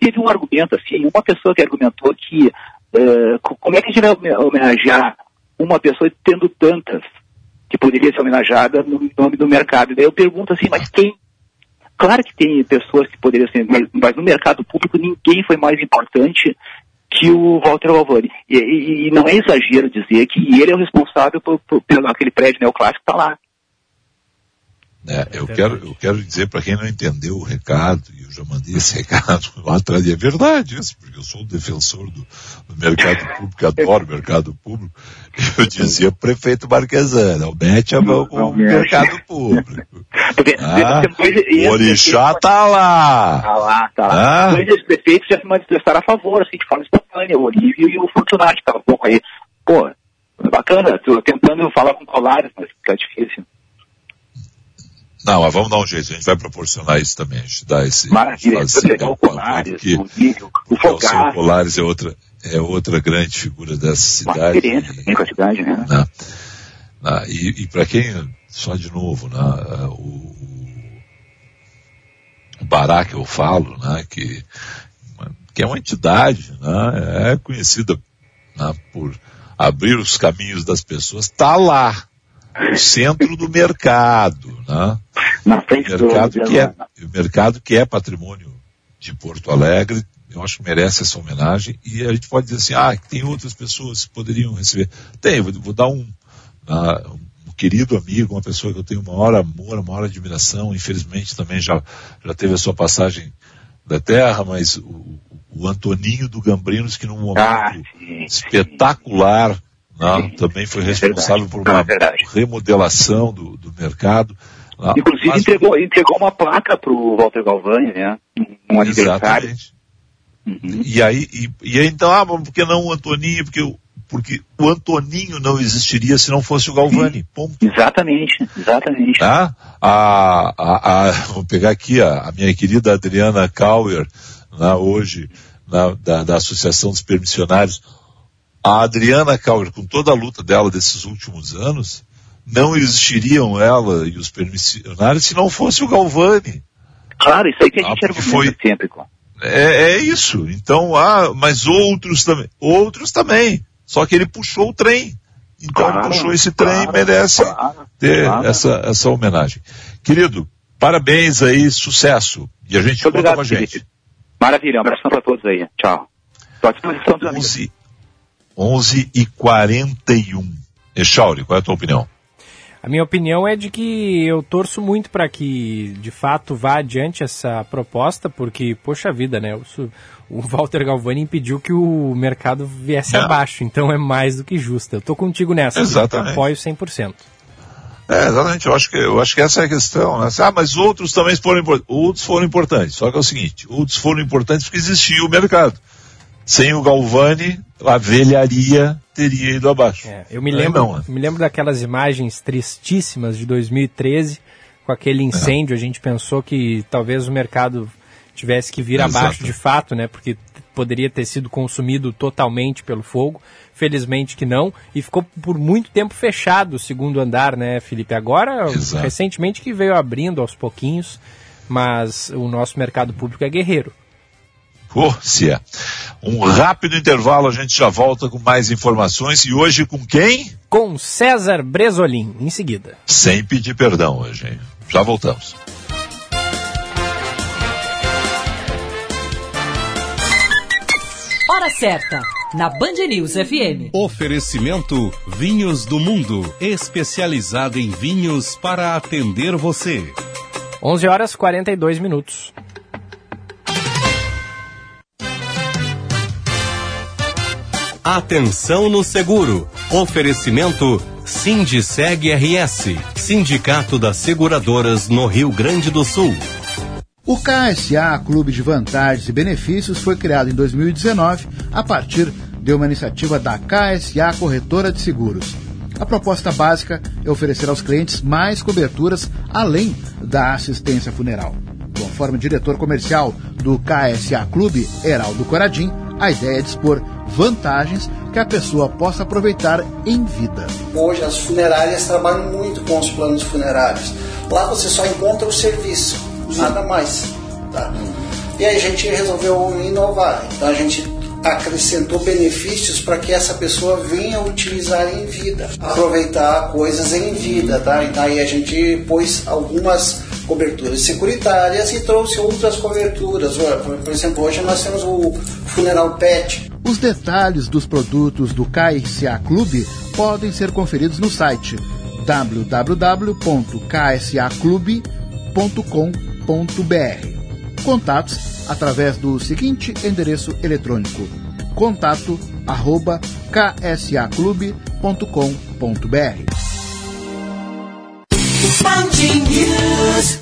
Teve um argumento assim, uma pessoa que argumentou que uh, como é que a gente vai homenagear uma pessoa tendo tantas? que poderia ser homenageada no nome do mercado. Daí eu pergunto assim, mas quem? Claro que tem pessoas que poderiam ser, mas, mas no mercado público ninguém foi mais importante que o Walter Valvani. E, e, e, não é exagero dizer que ele é o responsável por, por, pelo aquele prédio neoclássico que está lá. É, eu, quero, eu quero dizer para quem não entendeu o recado, e eu já mandei esse [laughs] recado lá atrás, e é verdade isso, porque eu sou um defensor do, do mercado público, adoro o mercado público, eu dizia prefeito Marquesana, o mete a mão com o mercado público. [laughs] Ah, o Orixá tá lá. Tá lá, tá lá. Ah? Dois prefeitos já se manifestaram a favor, assim, de forma espontânea, o Olívio e o Fortunato, que estava um pouco aí. Pô, bacana, tô tentando falar com Colares, mas fica difícil. Não, mas vamos dar um jeito, a gente vai proporcionar isso também, a gente dá esse... Maravilha, fazer, o Colares, porque, o Nível, o Fogar. O Colares é outra, é outra grande figura dessa cidade. Uma também com a cidade, né? né? né e, e para quem, só de novo, né, o, o Bará que eu falo, né, que, que é uma entidade, né, é conhecida né, por abrir os caminhos das pessoas, está lá o centro do mercado, né? Na frente o mercado do que é, o mercado que é patrimônio de Porto Alegre, eu acho que merece essa homenagem e a gente pode dizer assim, ah, tem outras pessoas que poderiam receber. Tem, vou, vou dar um, uh, um querido amigo, uma pessoa que eu tenho uma hora amor, uma hora admiração, infelizmente também já, já teve a sua passagem da terra, mas o, o Antoninho do Gambrinos, que num momento ah, sim, espetacular, sim né? também foi responsável por uma remodelação do, do mercado. Né? Inclusive Mas... entregou, entregou uma placa para o Walter Galvani, né? Um aniversário. Exatamente. Uhum. E aí, e, e aí então, ah, por que não o Antoninho? Porque, porque o Antoninho não existiria se não fosse o Galvani. Ponto. Exatamente, exatamente. Tá? A, a, a, vou pegar aqui a, a minha querida Adriana Kauer, né, hoje, na, da, da Associação dos Permissionários, a Adriana Calger, com toda a luta dela desses últimos anos, não existiriam ela e os permissionários se não fosse o Galvani. Claro, isso aí que a gente ah, foi sempre. É, é isso. Então, ah, mas outros também. Outros também. Só que ele puxou o trem. Então claro, puxou esse trem claro, merece claro, ter Essa, essa homenagem. Querido, parabéns aí, sucesso. E a gente conta com a gente. Maravilha, um abraço para todos aí. Tchau. Estou à disposição dos amigos. 11 e 41. Echauri, qual é a tua opinião? A minha opinião é de que eu torço muito para que de fato vá adiante essa proposta, porque, poxa vida, né? O, o Walter Galvani impediu que o mercado viesse é. abaixo, então é mais do que justo. Eu tô contigo nessa, exatamente. eu apoio 100%. É, exatamente, eu acho, que, eu acho que essa é a questão. Né? Ah, mas outros também foram importantes. Outros foram importantes, só que é o seguinte, outros foram importantes porque existia o mercado. Sem o Galvani, a velharia teria ido abaixo. É, eu me lembro, não, né? me lembro daquelas imagens tristíssimas de 2013, com aquele incêndio, é. a gente pensou que talvez o mercado tivesse que vir Exato. abaixo de fato, né? Porque poderia ter sido consumido totalmente pelo fogo. Felizmente que não. E ficou por muito tempo fechado o segundo andar, né, Felipe? Agora, Exato. recentemente que veio abrindo aos pouquinhos, mas o nosso mercado público é guerreiro. Oh, se é. Um rápido intervalo, a gente já volta com mais informações. E hoje com quem? Com César Bresolim, em seguida. Sem pedir perdão hoje, hein? Já voltamos. Hora certa, na Band News FM. Oferecimento Vinhos do Mundo, especializado em vinhos para atender você. 11 horas 42 minutos. Atenção no seguro. Oferecimento Sindiceg RS, Sindicato das Seguradoras no Rio Grande do Sul. O KSA, Clube de Vantagens e Benefícios, foi criado em 2019 a partir de uma iniciativa da KSA Corretora de Seguros. A proposta básica é oferecer aos clientes mais coberturas além da assistência funeral. Conforme o diretor comercial do KSA Clube, Heraldo Coradim, a ideia é dispor vantagens que a pessoa possa aproveitar em vida. Hoje as funerárias trabalham muito com os planos funerários. Lá você só encontra o serviço, nada mais. Tá? E aí a gente resolveu inovar. Então a gente acrescentou benefícios para que essa pessoa venha utilizar em vida, aproveitar coisas em vida, tá? Então aí a gente pôs algumas coberturas securitárias e trouxe outras coberturas. Por exemplo, hoje nós temos o funeral pet. Os detalhes dos produtos do KSA Clube podem ser conferidos no site www.ksaclube.com.br. Contatos através do seguinte endereço eletrônico: contato arroba ksaclube.com.br.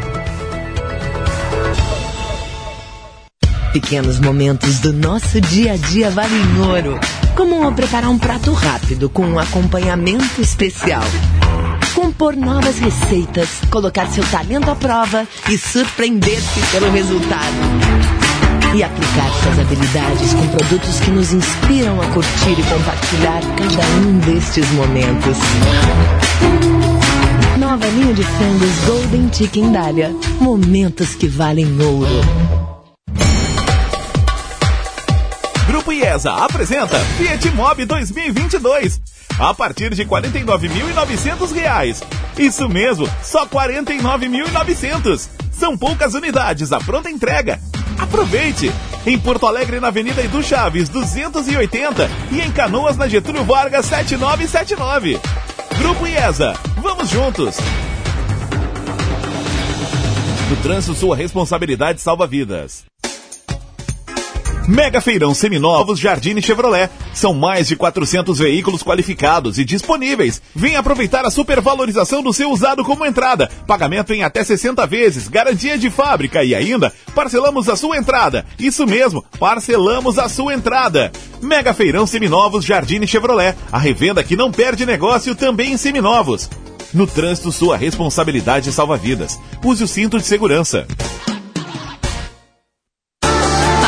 Pequenos momentos do nosso dia a dia valem ouro. Como preparar um prato rápido com um acompanhamento especial. Compor novas receitas, colocar seu talento à prova e surpreender-se pelo resultado. E aplicar suas habilidades com produtos que nos inspiram a curtir e compartilhar cada um destes momentos. Nova linha de frangos Golden Chicken Dália. Momentos que valem ouro. IESA apresenta Fiat Mobi 2022 a partir de R$ 49.900. Isso mesmo, só R$ 49.900. São poucas unidades, a pronta entrega. Aproveite! Em Porto Alegre, na Avenida Edu Chaves, 280 e em Canoas, na Getúlio Vargas, 7979. Grupo IESA, vamos juntos! No trânsito, sua responsabilidade salva vidas. Mega Feirão Seminovos Jardine Chevrolet. São mais de 400 veículos qualificados e disponíveis. Venha aproveitar a supervalorização do seu usado como entrada. Pagamento em até 60 vezes, garantia de fábrica e ainda parcelamos a sua entrada. Isso mesmo, parcelamos a sua entrada. Mega Feirão Seminovos Jardine Chevrolet. A revenda que não perde negócio também em seminovos. No trânsito, sua responsabilidade salva vidas. Use o cinto de segurança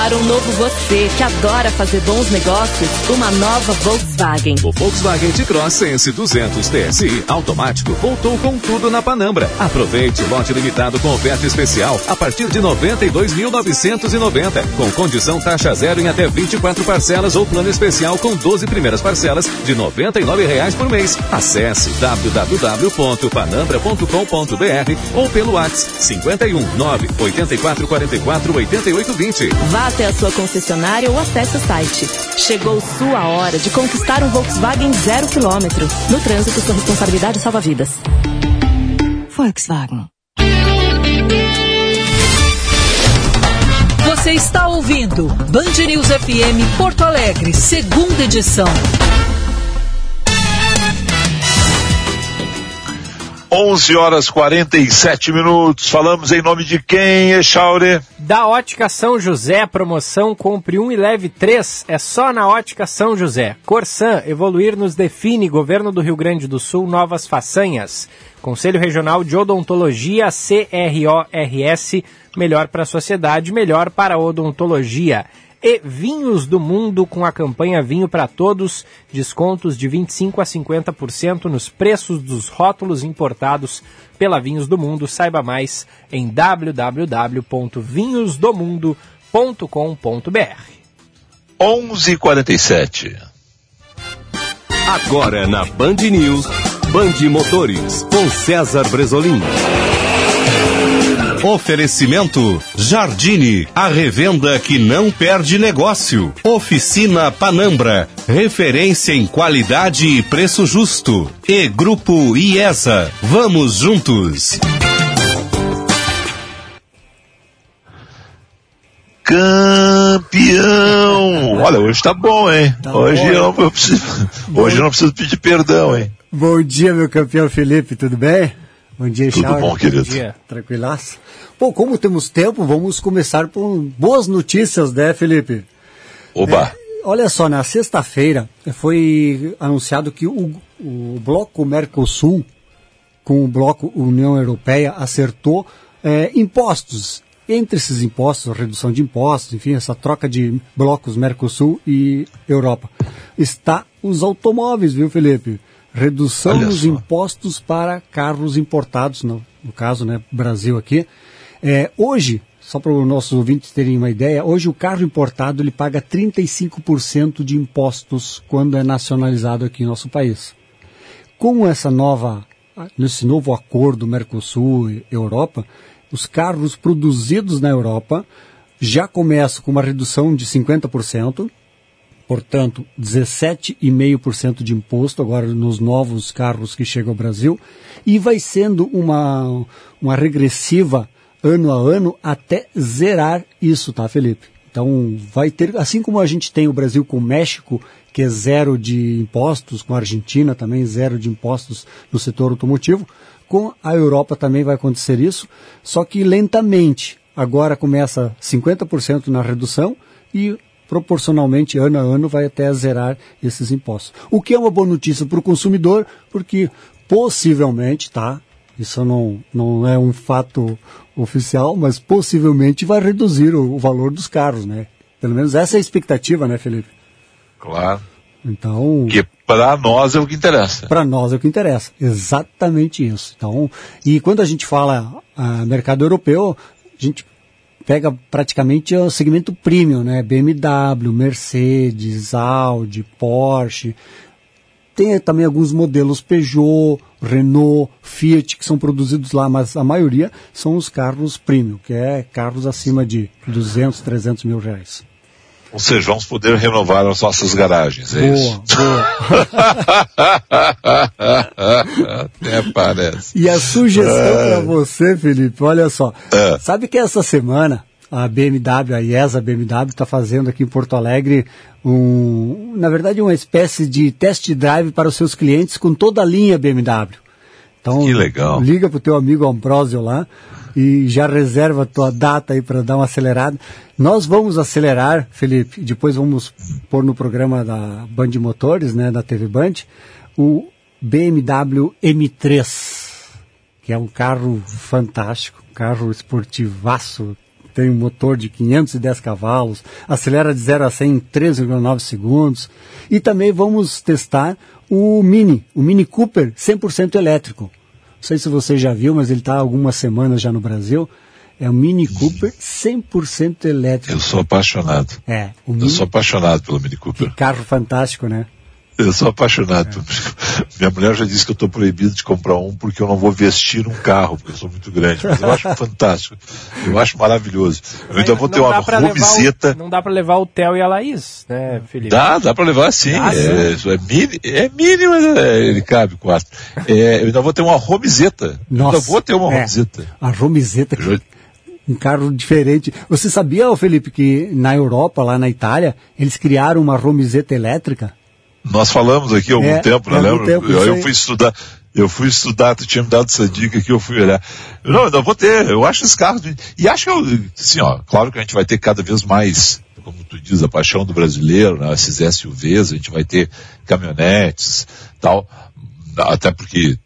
para um novo você que adora fazer bons negócios, uma nova Volkswagen. O Volkswagen T-Cross Sense 200 TSI automático voltou com tudo na Panambra. Aproveite o lote limitado com oferta especial a partir de 92.990, com condição taxa zero em até 24 parcelas ou plano especial com 12 primeiras parcelas de 99 reais por mês. Acesse www.panambra.com.br ou pelo WhatsApp 51 9 84 44 88 20. Vá até a sua concessionária ou acesse o site. Chegou sua hora de conquistar um Volkswagen zero quilômetro. No trânsito, sua responsabilidade salva vidas. Volkswagen. Você está ouvindo Band News FM Porto Alegre, segunda edição. 11 horas 47 minutos. Falamos em nome de quem, Echaure? Da Ótica São José, promoção Compre 1 e Leve 3. É só na Ótica São José. Corsan, evoluir nos define. Governo do Rio Grande do Sul, novas façanhas. Conselho Regional de Odontologia, CRORS. Melhor para a sociedade, melhor para a odontologia e Vinhos do Mundo com a campanha Vinho para Todos, descontos de 25 a 50% nos preços dos rótulos importados pela Vinhos do Mundo. Saiba mais em www.vinhosdomundo.com.br. 11:47. Agora na Band News, Band Motores com César Bresolim. Oferecimento Jardine, a revenda que não perde negócio. Oficina Panambra, referência em qualidade e preço justo. E Grupo IESA, vamos juntos. Campeão! Olha, hoje tá bom, hein? Tá hoje, bom, eu, eu preciso, hoje eu não preciso pedir perdão, hein? Bom dia, meu campeão Felipe, tudo bem? Bom dia, Tudo Charles. bom, querido? Bom dia. Tranquilaço? Bom, como temos tempo, vamos começar por boas notícias, né, Felipe? Oba! É, olha só, na sexta-feira foi anunciado que o, o bloco Mercosul com o bloco União Europeia acertou é, impostos. Entre esses impostos, redução de impostos, enfim, essa troca de blocos Mercosul e Europa, está os automóveis, viu, Felipe? Redução só. impostos para carros importados, no, no caso, né, Brasil aqui. É, hoje, só para os nossos ouvintes terem uma ideia, hoje o carro importado ele paga 35% de impostos quando é nacionalizado aqui em nosso país. Com essa nova, nesse novo acordo Mercosul e Europa, os carros produzidos na Europa já começam com uma redução de 50%, portanto, 17,5% de imposto agora nos novos carros que chegam ao Brasil, e vai sendo uma, uma regressiva ano a ano até zerar isso, tá, Felipe? Então, vai ter, assim como a gente tem o Brasil com o México, que é zero de impostos, com a Argentina também zero de impostos no setor automotivo, com a Europa também vai acontecer isso, só que lentamente. Agora começa 50% na redução e proporcionalmente, ano a ano, vai até zerar esses impostos. O que é uma boa notícia para o consumidor, porque possivelmente, tá? Isso não, não é um fato oficial, mas possivelmente vai reduzir o, o valor dos carros, né? Pelo menos essa é a expectativa, né, Felipe? Claro. Então. Que para nós é o que interessa. Para nós é o que interessa. Exatamente isso. Então, e quando a gente fala ah, mercado europeu, a gente pega praticamente o segmento premium, né? BMW, Mercedes, Audi, Porsche. Tem também alguns modelos Peugeot, Renault, Fiat que são produzidos lá, mas a maioria são os carros premium, que é carros acima de 200, 300 mil reais. Ou seja, vamos poder renovar as nossas garagens, é boa, isso? Boa. [laughs] Até parece. E a sugestão é. para você, Felipe, olha só. É. Sabe que essa semana a BMW, a IESA BMW, está fazendo aqui em Porto Alegre um, na verdade, uma espécie de test drive para os seus clientes com toda a linha BMW. Então, que legal. liga para o teu amigo Ambrósio lá e já reserva a tua data aí para dar uma acelerada. Nós vamos acelerar, Felipe, depois vamos pôr no programa da Band Motores, né, da TV Band, o BMW M3, que é um carro fantástico, um carro esportivaço, tem um motor de 510 cavalos, acelera de 0 a 100 em 13,9 segundos. E também vamos testar o Mini, o Mini Cooper 100% elétrico. Não sei se você já viu, mas ele está há algumas semanas já no Brasil. É um Mini Cooper 100% elétrico. Eu sou apaixonado. É. Mini... Eu sou apaixonado pelo Mini Cooper. Que carro fantástico, né? Eu sou apaixonado. É. [laughs] Minha mulher já disse que eu estou proibido de comprar um porque eu não vou vestir um carro, porque eu sou muito grande. Mas eu acho fantástico. Eu acho maravilhoso. Eu ainda vou ter uma romiseta. O, não dá para levar o Theo e a Laís, né, Felipe? Dá, dá para levar sim. Dá, é, é, mini, é mini, mas é, ele cabe quatro. É, eu ainda vou ter uma romiseta. Nossa, eu ainda vou ter uma é, romiseta. A romiseta. Que um carro diferente. Você sabia, Felipe, que na Europa, lá na Itália, eles criaram uma romizeta elétrica? Nós falamos aqui há algum é, tempo, não lembro? Tempo, eu, eu fui estudar, eu fui estudar, tu tinha me dado essa dica que eu fui olhar. Não, eu vou ter, eu acho esses carros, e acho que eu, assim, ó, claro que a gente vai ter cada vez mais, como tu diz, a paixão do brasileiro, né, esses SUVs, a gente vai ter caminhonetes, tal, até porque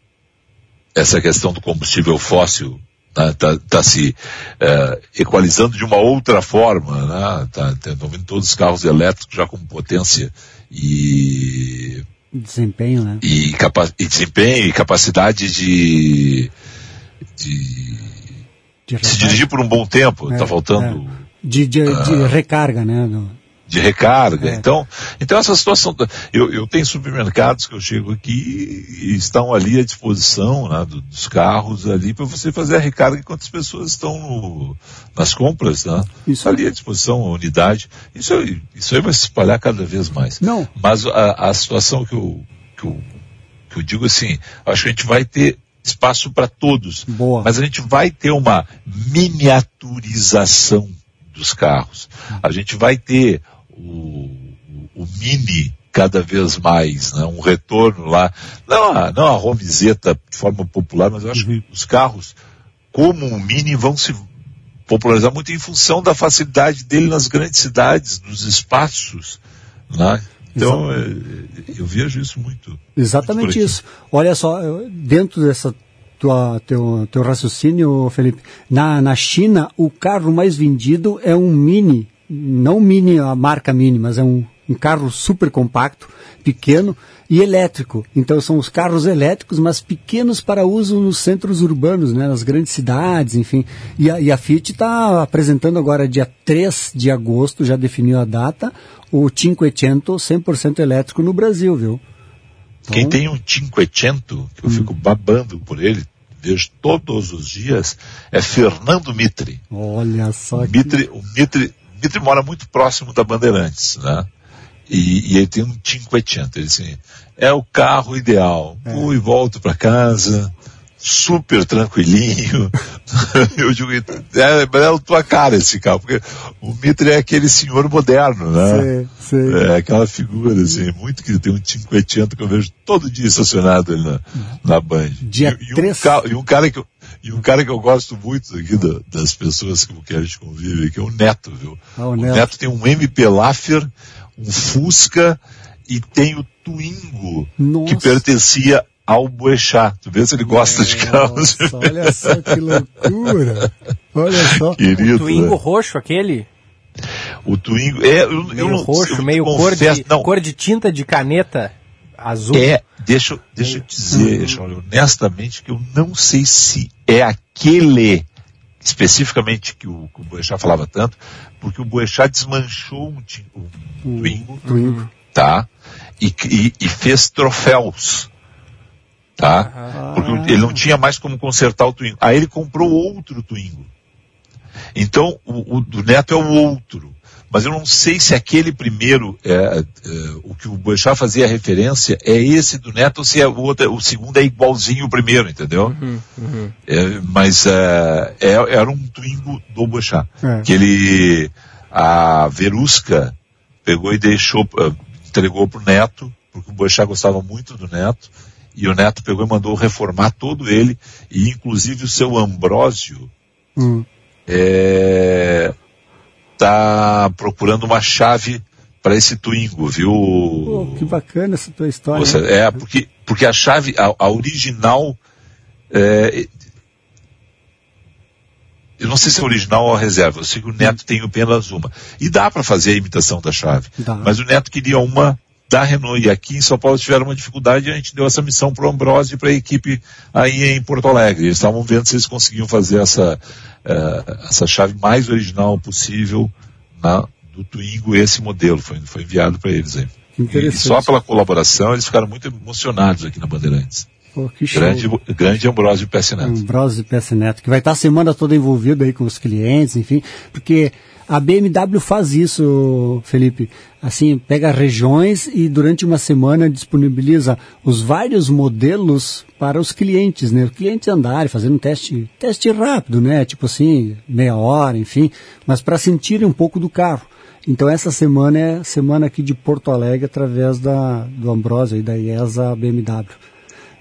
essa questão do combustível fóssil está tá, tá se é, equalizando de uma outra forma, né? Tá, tá, vindo todos os carros elétricos já com potência e desempenho, né? E, capa e desempenho e capacidade de, de, de se dirigir por um bom tempo. Está é, faltando. É. De, de, uh, de, recarga, né? De recarga. É. Então, então essa situação, eu, eu tenho supermercados que eu chego aqui e estão ali à disposição né, dos carros ali para você fazer a recarga enquanto as pessoas estão no, nas compras, né? Isso ali à disposição, a unidade. Isso, isso aí vai se espalhar cada vez mais. Não. Mas a, a situação que eu, que eu, que eu digo assim, acho que a gente vai ter espaço para todos. Boa. Mas a gente vai ter uma miniaturização dos carros. A gente vai ter o, o Mini cada vez mais, né? um retorno lá. Não a, não a Romizeta de forma popular, mas eu acho que os carros como o Mini vão se popularizar muito em função da facilidade dele nas grandes cidades, nos espaços. Né? Então, é, eu vejo isso muito. Exatamente muito isso. Olha só, dentro dessa tua, teu, teu raciocínio, Felipe, na, na China, o carro mais vendido é um Mini não mini, a marca mini, mas é um, um carro super compacto, pequeno e elétrico. Então são os carros elétricos, mas pequenos para uso nos centros urbanos, né, nas grandes cidades, enfim. E a, e a Fiat está apresentando agora, dia 3 de agosto, já definiu a data, o 500 100% elétrico no Brasil, viu? Então... Quem tem um 500, que eu hum. fico babando por ele, vejo todos os dias, é Fernando Mitre. Olha só. Mitre, que... o Mitre Mitre mora muito próximo da Bandeirantes, né? E, e ele tem um 500. Ele assim, é o carro ideal. É. Vou e volto para casa, super tranquilinho. [laughs] eu digo, é, é a tua cara esse carro, porque o Mitre é aquele senhor moderno, né? Sim, sim. É aquela figura, assim, muito que tem um 500 que eu vejo todo dia estacionado ali na, na Band. Dia e, e, um, e um cara que eu, e um cara que eu gosto muito aqui da, das pessoas com que a gente convive, que é o Neto, viu? Ah, o, o Neto. Neto. tem um MP Laffer, um Fusca e tem o Twingo, Nossa. que pertencia ao Boechat. Tu vê se ele gosta Nossa, de carros. Olha só que loucura. Olha só. [laughs] Querido, o Twingo né? roxo, aquele? O Twingo, é, eu, meio eu não, roxo, eu meio confesso, cor de, não. cor de tinta de caneta azul. É, deixa, deixa eu dizer, uhum. honestamente, que eu não sei se é aquele especificamente que o, que o Boechat falava tanto, porque o Boechat desmanchou um, um, um Twingo, Twingo, tá? E, e, e, fez troféus, tá? Ah. Porque ele não tinha mais como consertar o Twingo. Aí ele comprou outro Twingo. Então, o, o do Neto é o outro mas eu não sei se aquele primeiro, é, é, o que o Boechat fazia referência, é esse do Neto ou se é o, outro, o segundo é igualzinho o primeiro, entendeu? Uhum, uhum. É, mas é, é era um Twingo do Boechat, é. que ele, a Verusca pegou e deixou, entregou pro Neto, porque o Boechat gostava muito do Neto, e o Neto pegou e mandou reformar todo ele, e inclusive o seu Ambrósio, hum. é, está procurando uma chave para esse Twingo, viu? Que bacana essa tua história. Você, é, porque, porque a chave, a, a original, é, eu não sei se é original ou a reserva, eu sei que o Neto tem apenas uma. E dá para fazer a imitação da chave. Dá. Mas o Neto queria uma da Renault. E aqui em São Paulo tiveram uma dificuldade e a gente deu essa missão para o Ambrose e para a equipe aí em Porto Alegre. Eles estavam vendo se eles conseguiam fazer essa, uh, essa chave mais original possível na, do Twingo, esse modelo. Foi, foi enviado para eles aí. E só pela colaboração eles ficaram muito emocionados aqui na Bandeirantes. Pô. Grande, grande Ambrosio Pescineto. Ambrosio Pescineto, que vai estar a semana toda envolvido aí com os clientes, enfim, porque a BMW faz isso, Felipe. Assim, pega regiões e durante uma semana disponibiliza os vários modelos para os clientes, né? Os clientes andarem, fazendo um teste, teste rápido, né? Tipo assim, meia hora, enfim, mas para sentirem um pouco do carro. Então essa semana é semana aqui de Porto Alegre através da, do Ambrosio e da IESA BMW.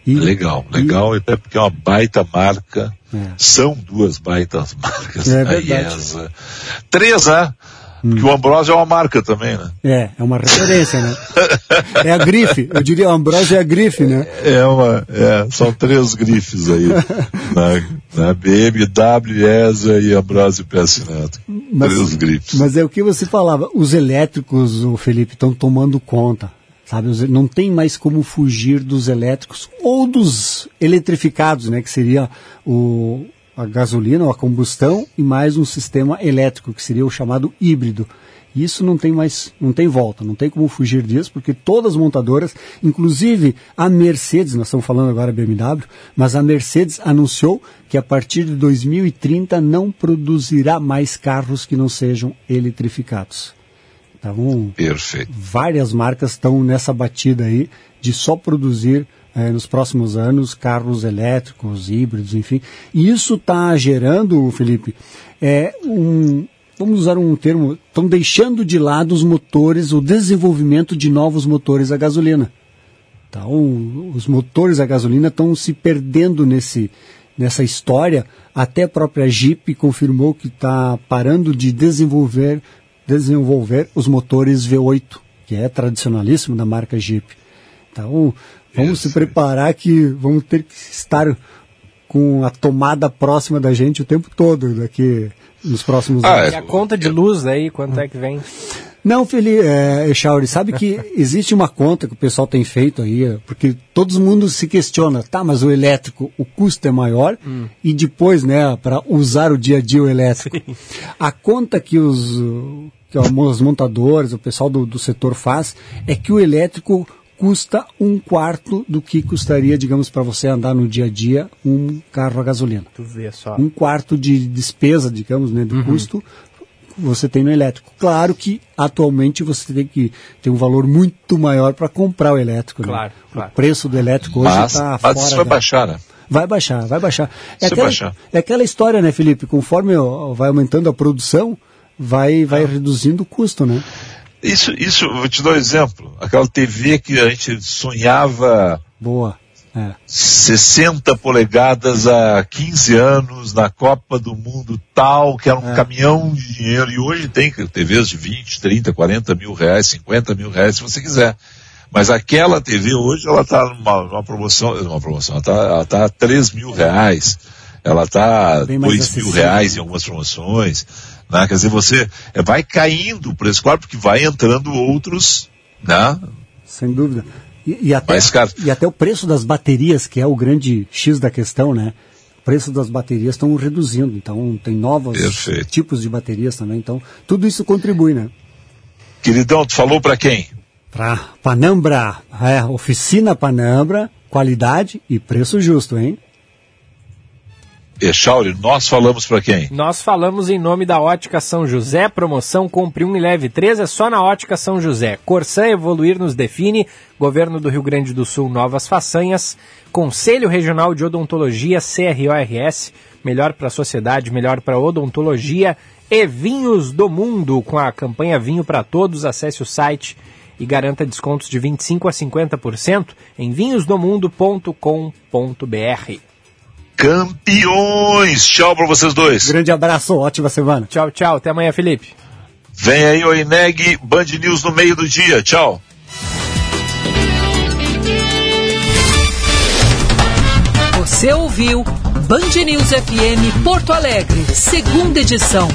E, legal, legal, e, até porque é uma baita marca. É. São duas baitas marcas. É verdade. A IESA. Três, né? Hum. Porque o Ambrosio é uma marca também, né? É, é uma referência, né? é a grife, eu diria o Ambrosio é a grife, né? É uma, é, são três grifes aí. na, na BMW, ESA e Neto. Mas, três grifes. Mas é o que você falava, os elétricos, o Felipe, estão tomando conta sabe? Não tem mais como fugir dos elétricos ou dos eletrificados, né? Que seria o, a gasolina ou a combustão e mais um sistema elétrico, que seria o chamado híbrido. Isso não tem mais, não tem volta, não tem como fugir disso, porque todas as montadoras, inclusive a Mercedes, nós estamos falando agora BMW, mas a Mercedes anunciou que a partir de 2030 não produzirá mais carros que não sejam eletrificados. Então, Perfeito. várias marcas estão nessa batida aí de só produzir eh, nos próximos anos carros elétricos, híbridos, enfim. E isso está gerando, Felipe, é um, vamos usar um termo, estão deixando de lado os motores, o desenvolvimento de novos motores a gasolina. Então, os motores a gasolina estão se perdendo nesse, nessa história. Até a própria Jeep confirmou que está parando de desenvolver desenvolver os motores V8, que é tradicionalíssimo da marca Jeep. Então, vamos Isso. se preparar que vamos ter que estar com a tomada próxima da gente o tempo todo daqui nos próximos ah, anos. E a conta de luz aí, quanto é que vem? Não, Felipe, é, Chauri, sabe que [laughs] existe uma conta que o pessoal tem feito aí, porque todo mundo se questiona, tá, mas o elétrico, o custo é maior, hum. e depois, né, para usar o dia a dia o elétrico. Sim. A conta que os, que os montadores, o pessoal do, do setor faz, é que o elétrico custa um quarto do que custaria, digamos, para você andar no dia a dia um carro a gasolina. Tu vê só. Um quarto de despesa, digamos, né, do uhum. custo você tem no elétrico. Claro que atualmente você tem que ter um valor muito maior para comprar o elétrico. Claro, né? claro. O preço do elétrico hoje está fora. Mas isso vai da... baixar, né? Vai baixar, vai baixar. É aquela, baixar. é aquela história, né, Felipe? Conforme vai aumentando a produção, vai, vai ah. reduzindo o custo, né? Isso, isso, vou te dar um exemplo. Aquela TV que a gente sonhava. Boa. É. 60 polegadas há 15 anos na Copa do Mundo tal, que era um é. caminhão de dinheiro. E hoje tem TVs de 20, 30, 40 mil reais, 50 mil reais, se você quiser. Mas aquela TV hoje, ela está numa, numa, promoção, uma promoção, ela está ela tá a 3 mil reais, ela está a 2 mil reais em algumas promoções. Né? Quer dizer, você é, vai caindo o preço, claro, porque vai entrando outros, né? Sem dúvida. E, e até, e até o preço das baterias, que é o grande X da questão, né? O preço das baterias estão reduzindo, então tem novos Perfeito. tipos de baterias também, então tudo isso contribui, né? Queridão, tu falou para quem? Para Panambra, é, oficina Panambra, qualidade e preço justo, hein? Echauri, nós falamos para quem? Nós falamos em nome da Ótica São José, promoção Compre 1 e Leve 3 é só na Ótica São José. Corsã Evoluir nos define, Governo do Rio Grande do Sul, novas façanhas, Conselho Regional de Odontologia, CRORS, melhor para a sociedade, melhor para a odontologia e Vinhos do Mundo, com a campanha Vinho para Todos, acesse o site e garanta descontos de 25 a 50% em vinhosdomundo.com.br campeões. Tchau para vocês dois. Grande abraço, ótima semana. Tchau, tchau. Até amanhã, Felipe. Vem aí o Ineg Band News no meio do dia. Tchau. Você ouviu Band News FM Porto Alegre, segunda edição.